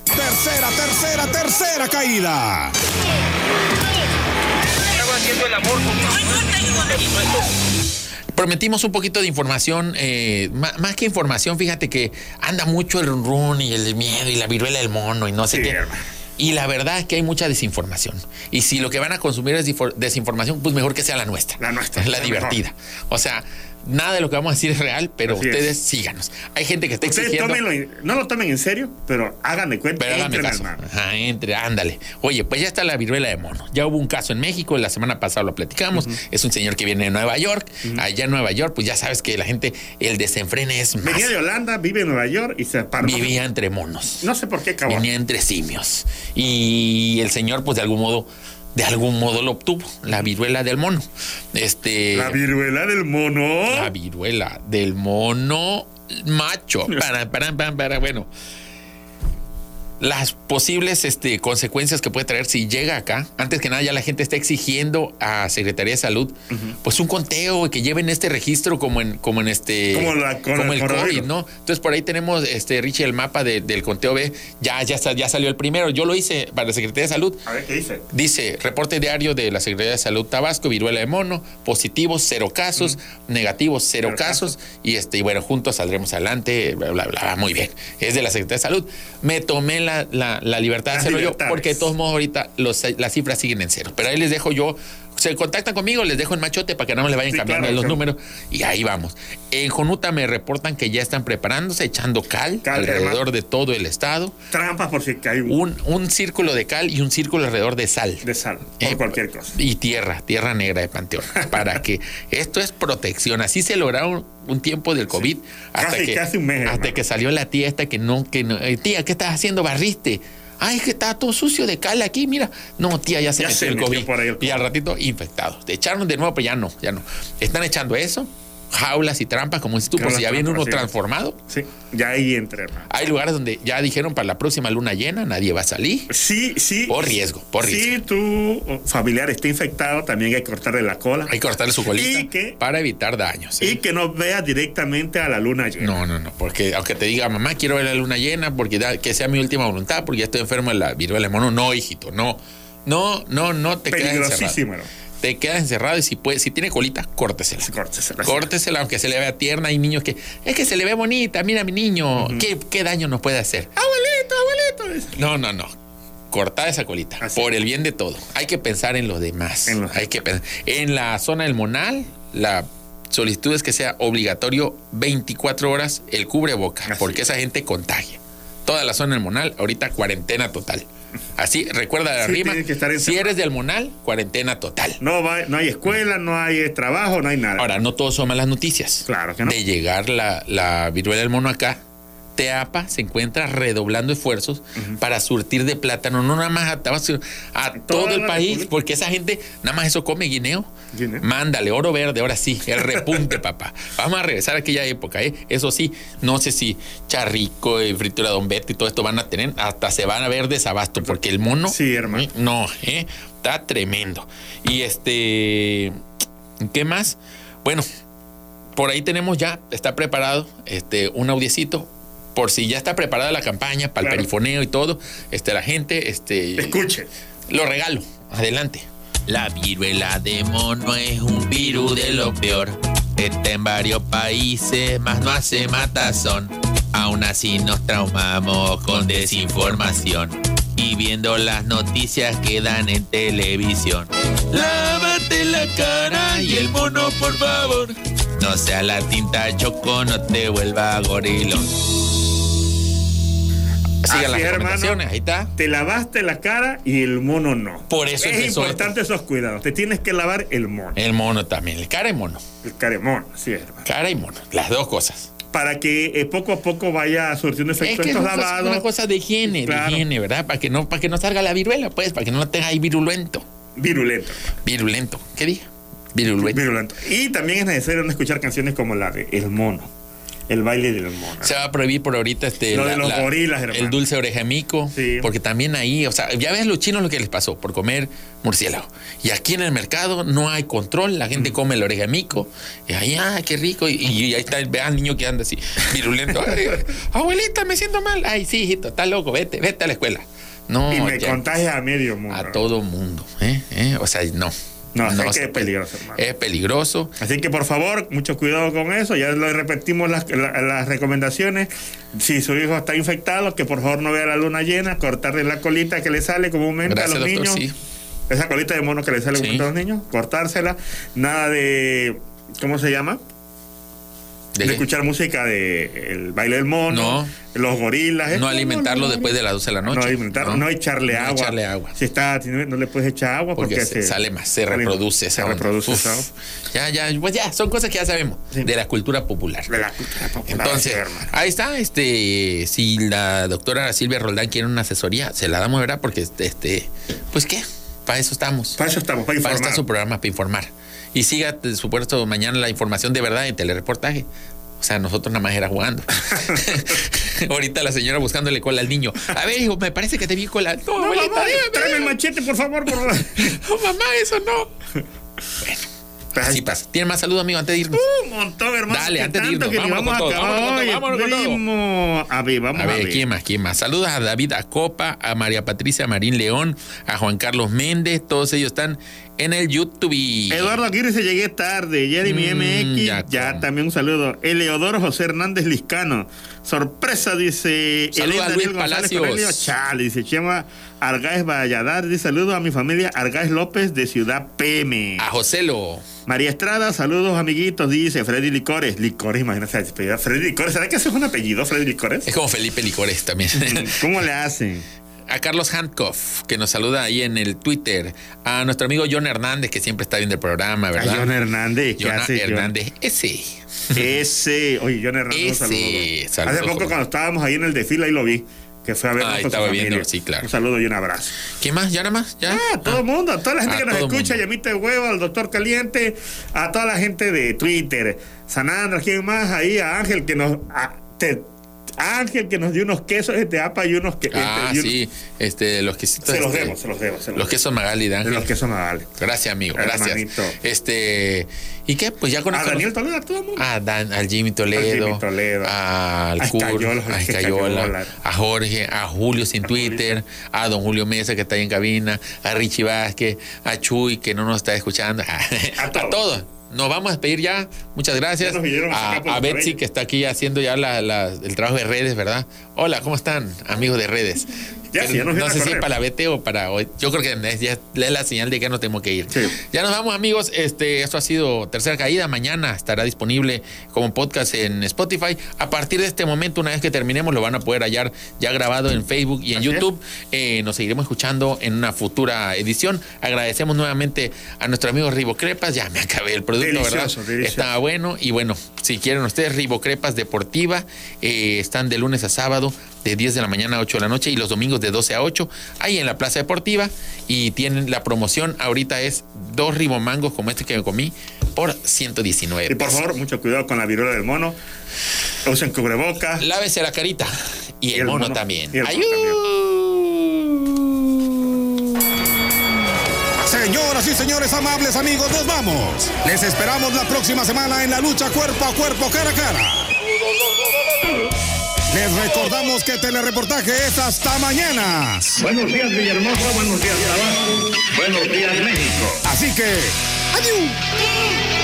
[SPEAKER 1] Tercera, tercera, tercera caída.
[SPEAKER 2] Estaba haciendo el amor con y no esto.
[SPEAKER 3] Prometimos un poquito de información, eh, más, que información, fíjate que anda mucho el run run y el miedo y la viruela del mono y no sé
[SPEAKER 4] Sí,
[SPEAKER 3] qué.
[SPEAKER 4] hermano.
[SPEAKER 3] Y la verdad es que hay mucha desinformación. Y si lo que van a consumir es desinformación, pues mejor que sea la nuestra.
[SPEAKER 4] La nuestra,
[SPEAKER 3] La
[SPEAKER 4] la
[SPEAKER 3] divertida. O sea, Nada de lo que vamos a decir es real, pero
[SPEAKER 4] Así es.
[SPEAKER 3] ustedes síganos. Hay gente que está
[SPEAKER 4] Ustedes
[SPEAKER 3] exigiendo.
[SPEAKER 4] tómenlo, no lo tomen en serio, pero hagan de cuenta.
[SPEAKER 3] Pero
[SPEAKER 4] al
[SPEAKER 3] caso. Ajá, entre, ándale. Oye, pues ya está la viruela de mono. Ya hubo un caso en México, la semana pasada lo platicamos. Es un señor que viene de Nueva York. Allá en Nueva York, pues ya sabes que la gente, el desenfrene es más.
[SPEAKER 4] Venía de Holanda, vive en Nueva York y se paró.
[SPEAKER 3] Vivía entre monos.
[SPEAKER 4] No sé por qué acabó.
[SPEAKER 3] Venía entre simios. Y el señor, pues de algún modo, de algún modo lo obtuvo. La viruela del mono. Este.
[SPEAKER 4] La viruela del mono.
[SPEAKER 3] La viruela del mono macho. Para, para, para, para, bueno. Las posibles este, consecuencias que puede traer si llega acá, antes que nada ya la gente está exigiendo a Secretaría de Salud, pues un conteo que lleven este registro como en, como en este,
[SPEAKER 4] Como la- con
[SPEAKER 3] como
[SPEAKER 4] el
[SPEAKER 3] el COVID. ¿no? Entonces por ahí tenemos, este, Richie, el mapa de- del conteo B, ya, ya, ya salió el primero, yo lo hice para la Secretaría de Salud,
[SPEAKER 4] A ver qué dice.
[SPEAKER 3] Dice, reporte diario de la Secretaría de Salud Tabasco, viruela de mono, positivos, cero casos, negativos, cero
[SPEAKER 4] Cero
[SPEAKER 3] casos, y este, y bueno, juntos saldremos adelante, bla, bla, bla, muy bien. Es de la Secretaría de Salud. Me tomé la, la- la libertad de
[SPEAKER 4] Las
[SPEAKER 3] hacerlo yo,
[SPEAKER 4] libertades.
[SPEAKER 3] porque de todos modos ahorita los- las cifras siguen en cero. Pero ahí les dejo yo, se contactan conmigo, les dejo en machote para que no me le vayan
[SPEAKER 4] Sí,
[SPEAKER 3] cambiando
[SPEAKER 4] claro,
[SPEAKER 3] los
[SPEAKER 4] claro.
[SPEAKER 3] números, y ahí vamos. En Jonuta me reportan que ya están preparándose, echando cal,
[SPEAKER 4] Cal,
[SPEAKER 3] alrededor
[SPEAKER 4] hermano.
[SPEAKER 3] de todo el estado,
[SPEAKER 4] Trampas por si cae un
[SPEAKER 3] un, un círculo de cal y un círculo alrededor de sal.
[SPEAKER 4] de sal. Por
[SPEAKER 3] Eh,
[SPEAKER 4] cualquier cosa.
[SPEAKER 3] Y tierra, tierra negra de Panteón. Para que esto es protección. Así se lograron un tiempo del COVID. Hasta,
[SPEAKER 4] Casi-
[SPEAKER 3] que,
[SPEAKER 4] casi un mes,
[SPEAKER 3] hasta
[SPEAKER 4] hermano.
[SPEAKER 3] que salió la tía esta que no, que no. eh, tía, ¿qué estás haciendo? ¿Barriste? Ay, es que está todo sucio de cal aquí, mira. No, tía, ya se
[SPEAKER 4] Ya
[SPEAKER 3] metió
[SPEAKER 4] se
[SPEAKER 3] el
[SPEAKER 4] metió
[SPEAKER 3] COVID.
[SPEAKER 4] por ahí el
[SPEAKER 3] Y al ratito infectados. Te echaron de nuevo, pero ya no, ya no. Están echando eso, jaulas y trampas, como dices tú, si ya viene uno transformado.
[SPEAKER 4] Sí, ya ahí entra, hermano.
[SPEAKER 3] Hay lugares donde ya dijeron para la próxima luna llena nadie va a salir.
[SPEAKER 4] Sí, sí.
[SPEAKER 3] Por riesgo, por riesgo.
[SPEAKER 4] Si tu familiar está infectado, también hay que cortarle la cola.
[SPEAKER 3] Hay que cortarle su colita
[SPEAKER 4] Y que-
[SPEAKER 3] para evitar daños. ¿eh?
[SPEAKER 4] Y que no vea directamente a la luna llena.
[SPEAKER 3] No, no, no, porque aunque te diga, mamá, quiero ver la luna llena, porque da- que sea mi última voluntad, porque ya estoy enfermo de la viruela de mono, no, hijito, no, no, no, no te quedas encerrado. Te quedas encerrado y si puede, si tiene colita, córtesela.
[SPEAKER 4] Córtesela.
[SPEAKER 3] Córtesela, aunque se le vea tierna. Hay niños que, es que se le ve bonita, mira mi niño, ¿qué, qué daño nos puede hacer?
[SPEAKER 4] Abuelito, abuelito.
[SPEAKER 3] No, no, no. Cortar esa colita.
[SPEAKER 4] Así
[SPEAKER 3] por el bien de todo. Hay que pensar en los demás.
[SPEAKER 4] En los
[SPEAKER 3] Hay que pensar. En la zona del Monal, la solicitud es que sea obligatorio 24 horas el cubreboca,
[SPEAKER 4] Así
[SPEAKER 3] porque esa gente contagia. Toda la zona del Monal, ahorita cuarentena total. Así, recuerda la
[SPEAKER 4] Sí,
[SPEAKER 3] rima.
[SPEAKER 4] tiene que estar
[SPEAKER 3] Si eres del Monal, cuarentena total.
[SPEAKER 4] No, va, no hay escuela, no hay trabajo, no hay nada.
[SPEAKER 3] Ahora, no todos son malas noticias.
[SPEAKER 4] Claro que no.
[SPEAKER 3] De llegar la, la viruela del mono acá, Teapa se encuentra redoblando esfuerzos para surtir de plátano, no nada más a Tabasco, a todo el país,
[SPEAKER 4] República.
[SPEAKER 3] porque esa gente nada más eso come guineo.
[SPEAKER 4] Guineo.
[SPEAKER 3] Mándale, oro verde, ahora sí, el repunte, papá. Vamos a regresar a aquella época, ¿eh? Eso sí, no sé si charrico, y fritura Don Beto y todo esto van a tener, hasta se van a ver desabasto, porque el mono.
[SPEAKER 4] Sí, hermano.
[SPEAKER 3] ¿eh? No, ¿eh? Está tremendo. Y este. ¿Qué más? Bueno, por ahí tenemos ya, está preparado este, un audiecito. Por si ya está preparada la campaña para el perifoneo y todo, este, la gente, este,
[SPEAKER 4] Escuche.
[SPEAKER 3] lo regalo. Adelante. La viruela de mono es un virus de lo peor. Está en varios países, más no hace matazón. Aún así nos traumamos con desinformación. Y viendo las noticias que dan en televisión. Lávate la cara y el mono, por favor. No sea la tinta choco, no te vuelva gorilón. Sigan las
[SPEAKER 4] hermano.
[SPEAKER 3] ahí está.
[SPEAKER 4] Te lavaste la cara y el mono no.
[SPEAKER 3] Por eso
[SPEAKER 4] es importante esos cuidados. Te tienes que lavar el mono.
[SPEAKER 3] El mono también, el cara y mono.
[SPEAKER 4] El caremono, sí, hermano.
[SPEAKER 3] Cara y mono, las dos cosas.
[SPEAKER 4] Para que eh, poco a poco vaya surtiendo
[SPEAKER 3] Es
[SPEAKER 4] efecto
[SPEAKER 3] que es
[SPEAKER 4] estos lavados.
[SPEAKER 3] una cosa de higiene,
[SPEAKER 4] Claro.
[SPEAKER 3] de higiene, ¿verdad? Para que no, para que no salga la viruela, pues, para que no la tenga ahí virulento.
[SPEAKER 4] Virulento.
[SPEAKER 3] Virulento. ¿Qué dije? Virulento.
[SPEAKER 4] Virulento. Y también es necesario no escuchar canciones como la de El Mono. El baile del mono.
[SPEAKER 3] Se va a prohibir por ahorita este
[SPEAKER 4] Lo de los gorilas, hermano.
[SPEAKER 3] el dulce orejamico,
[SPEAKER 4] Sí.
[SPEAKER 3] porque también ahí, o sea, ya ves los chinos lo que les pasó por comer murciélago. Y aquí en el mercado no hay control, la
[SPEAKER 4] Mm.
[SPEAKER 3] gente come el orejamico y ahí, ah, qué rico y, y ahí está, ve al niño que anda así virulento. Ay, abuelita, me siento mal. Ay, sí, hijito, está loco, vete, vete a la escuela. No,
[SPEAKER 4] y me
[SPEAKER 3] ya,
[SPEAKER 4] contagia a medio mundo.
[SPEAKER 3] a todo mundo, ¿eh? ¿Eh? O sea, no.
[SPEAKER 4] No, es que es peligroso, hermano.
[SPEAKER 3] Es peligroso.
[SPEAKER 4] Así que por favor, mucho cuidado con eso. Ya lo repetimos las, la- las recomendaciones. Si su hijo está infectado, que por favor no vea la luna llena, cortarle la colita que le sale comúnmente
[SPEAKER 3] Gracias,
[SPEAKER 4] a los
[SPEAKER 3] doctor,
[SPEAKER 4] niños.
[SPEAKER 3] sí.
[SPEAKER 4] Esa colita de mono que le sale
[SPEAKER 3] Sí.
[SPEAKER 4] comúnmente a los niños, cortársela. Nada de. ¿Cómo se llama?
[SPEAKER 3] ¿De
[SPEAKER 4] escuchar música de el baile del mono,
[SPEAKER 3] No.
[SPEAKER 4] los gorilas.
[SPEAKER 3] No
[SPEAKER 4] Eso,
[SPEAKER 3] alimentarlo después de las 12 de la noche.
[SPEAKER 4] No, alimentarlo, no, echarle
[SPEAKER 3] No
[SPEAKER 4] agua.
[SPEAKER 3] echarle agua.
[SPEAKER 4] Si está, no, le puedes echar agua
[SPEAKER 3] Porque,
[SPEAKER 4] porque,
[SPEAKER 3] se, sale más, se reproduce.
[SPEAKER 4] Se
[SPEAKER 3] esa onda.
[SPEAKER 4] reproduce esa.
[SPEAKER 3] Ya, ya, pues ya, son cosas que ya sabemos
[SPEAKER 4] Sí.
[SPEAKER 3] de la cultura popular.
[SPEAKER 4] De la cultura popular,
[SPEAKER 3] Entonces,
[SPEAKER 4] sí,
[SPEAKER 3] ahí está, este, si la doctora Silvia Roldán quiere una asesoría, se la damos, ¿verdad? Porque, este, este, pues qué, para eso estamos.
[SPEAKER 4] Para eso estamos, para
[SPEAKER 3] Para
[SPEAKER 4] informar.
[SPEAKER 3] está su programa, para informar. Y siga, por supuesto, mañana la información de verdad en telereportaje. O sea, nosotros nada más era jugando. Ahorita la señora buscándole cola al niño. A ver, hijo, me parece que te vi cola. No,
[SPEAKER 4] No,
[SPEAKER 3] abuelita,
[SPEAKER 4] mamá, tráeme el machete, por favor, por.
[SPEAKER 3] No, mamá, eso no. Así pasa. ¿Tiene más saludos, amigo, antes de irnos?
[SPEAKER 4] Un montón, hermano.
[SPEAKER 3] Dale, antes de irnos,
[SPEAKER 4] que
[SPEAKER 3] vámonos
[SPEAKER 4] vamos
[SPEAKER 3] con
[SPEAKER 4] a
[SPEAKER 3] todo, vámonos con todo, vámonos con todo.
[SPEAKER 4] primo. A ver, vamos
[SPEAKER 3] A
[SPEAKER 4] a,
[SPEAKER 3] ver,
[SPEAKER 4] ver.
[SPEAKER 3] ¿quién más? ¿Quién más? Saludos a David Acopa, a María Patricia Marín León, a Juan Carlos Méndez. Todos ellos están en el YouTube.
[SPEAKER 4] Eduardo Aguirre se llegué tarde. Jeremy
[SPEAKER 3] Mm,
[SPEAKER 4] MX,
[SPEAKER 3] ya
[SPEAKER 4] ya, también un saludo. Eleodoro José Hernández Liscano. Sorpresa, dice.
[SPEAKER 3] Saludos a Luis
[SPEAKER 4] González
[SPEAKER 3] Palacios.
[SPEAKER 4] Chale, dice Chema Argáez Valladar. Dice saludos a mi familia Argáez López de Ciudad PM.
[SPEAKER 3] A Joselo.
[SPEAKER 4] María Estrada, saludos amiguitos, dice Freddy Licores. Licores, imagínate. Freddy Licores. ¿Será que ese es un apellido, Freddy Licores?
[SPEAKER 3] Es como Felipe Licores también.
[SPEAKER 4] ¿Cómo le hacen?
[SPEAKER 3] A Carlos Handkoff, que nos saluda ahí en el Twitter. A nuestro amigo John Hernández, que siempre está viendo el programa,
[SPEAKER 4] A
[SPEAKER 3] ¿verdad?
[SPEAKER 4] John Hernández. ¿Qué
[SPEAKER 3] John
[SPEAKER 4] hace John?
[SPEAKER 3] Hernández, ese.
[SPEAKER 4] Ese, oye, John Hernández, un
[SPEAKER 3] Ese,
[SPEAKER 4] saludo.
[SPEAKER 3] saludos,
[SPEAKER 4] Hace poco cuando estábamos ahí en el desfile, ahí lo vi, que fue a ver
[SPEAKER 3] Ah, estaba viendo, sí, claro.
[SPEAKER 4] Un saludo y un abrazo.
[SPEAKER 3] ¿Quién más? ¿Ya nada más? ¿Ya?
[SPEAKER 4] Ah, a todo el mundo, a toda la gente
[SPEAKER 3] A
[SPEAKER 4] que nos escucha, de Huevo, al doctor Caliente, a toda la gente de Twitter, Sanandra, ¿quién más? Ahí, a Ángel que nos... a- te- a Ángel que nos dio unos quesos de teapa y unos que...
[SPEAKER 3] Ah, sí. Este, los quesitos.
[SPEAKER 4] Se los
[SPEAKER 3] este,
[SPEAKER 4] debo, se los debo. Se los,
[SPEAKER 3] Los quesos Magali de. Ángel.
[SPEAKER 4] Los quesos Magali.
[SPEAKER 3] Gracias, amigo. Gracias.
[SPEAKER 4] Hermanito.
[SPEAKER 3] Este. ¿Y qué? Pues ya con
[SPEAKER 4] A Daniel Toledo, a todo el mundo.
[SPEAKER 3] a Dan- al Jimmy Toledo,
[SPEAKER 4] Al Jimmy Toledo.
[SPEAKER 3] al
[SPEAKER 4] A
[SPEAKER 3] Cur,
[SPEAKER 4] Escayola,
[SPEAKER 3] a
[SPEAKER 4] a
[SPEAKER 3] Escayola, a Jorge, a Julio sin Twitter, a don Julio Mesa que está ahí en cabina, a Richie Vázquez, a Chuy que no nos está escuchando, a,
[SPEAKER 4] todos.
[SPEAKER 3] todos. Nos vamos a despedir ya. Muchas gracias.
[SPEAKER 4] Ya a
[SPEAKER 3] A, Betsy
[SPEAKER 4] cabello.
[SPEAKER 3] que está aquí haciendo ya la- la- el trabajo de redes, ¿verdad? Hola, ¿cómo están, amigos de redes?
[SPEAKER 4] Ya, sí, ya
[SPEAKER 3] no sé si para la BT o para hoy. Yo creo que ya es la señal de que no tenemos que ir.
[SPEAKER 4] Sí.
[SPEAKER 3] Ya nos vamos, amigos. Este, esto ha sido Tercera Caída. Mañana estará disponible como podcast en Spotify. A partir de este momento, una vez que terminemos, lo van a poder hallar ya grabado en Facebook y en
[SPEAKER 4] Así.
[SPEAKER 3] YouTube. Eh, nos seguiremos escuchando en una futura edición. Agradecemos nuevamente a nuestro amigo Ribo Crepas. Ya me acabé el producto,
[SPEAKER 4] Delicioso,
[SPEAKER 3] ¿verdad?
[SPEAKER 4] delicioso.
[SPEAKER 3] Estaba bueno. Y bueno, si quieren ustedes, Ribo Crepas Deportiva, eh, están de lunes a sábado, de 10 de la mañana a 8 de la noche y los domingos de 12 a 8, ahí en la Plaza Deportiva. Y tienen la promoción, ahorita es dos ribomangos como este que me comí por 119
[SPEAKER 4] Y por
[SPEAKER 3] pesos.
[SPEAKER 4] favor, mucho cuidado con la viruela del mono. Usen cubrebocas.
[SPEAKER 3] Lávese la carita. Y, el,
[SPEAKER 4] el
[SPEAKER 3] mono,
[SPEAKER 4] mono-
[SPEAKER 3] también.
[SPEAKER 4] el mono
[SPEAKER 3] ¡Ayú!
[SPEAKER 1] Señoras y señores amables amigos, nos vamos. Les esperamos la próxima semana en la lucha cuerpo a cuerpo, cara a cara. Les recordamos que telereportaje es hasta mañana.
[SPEAKER 2] Buenos días, Villahermosa. Buenos días, Tabasco. Buenos días, México.
[SPEAKER 1] Así que, adiós.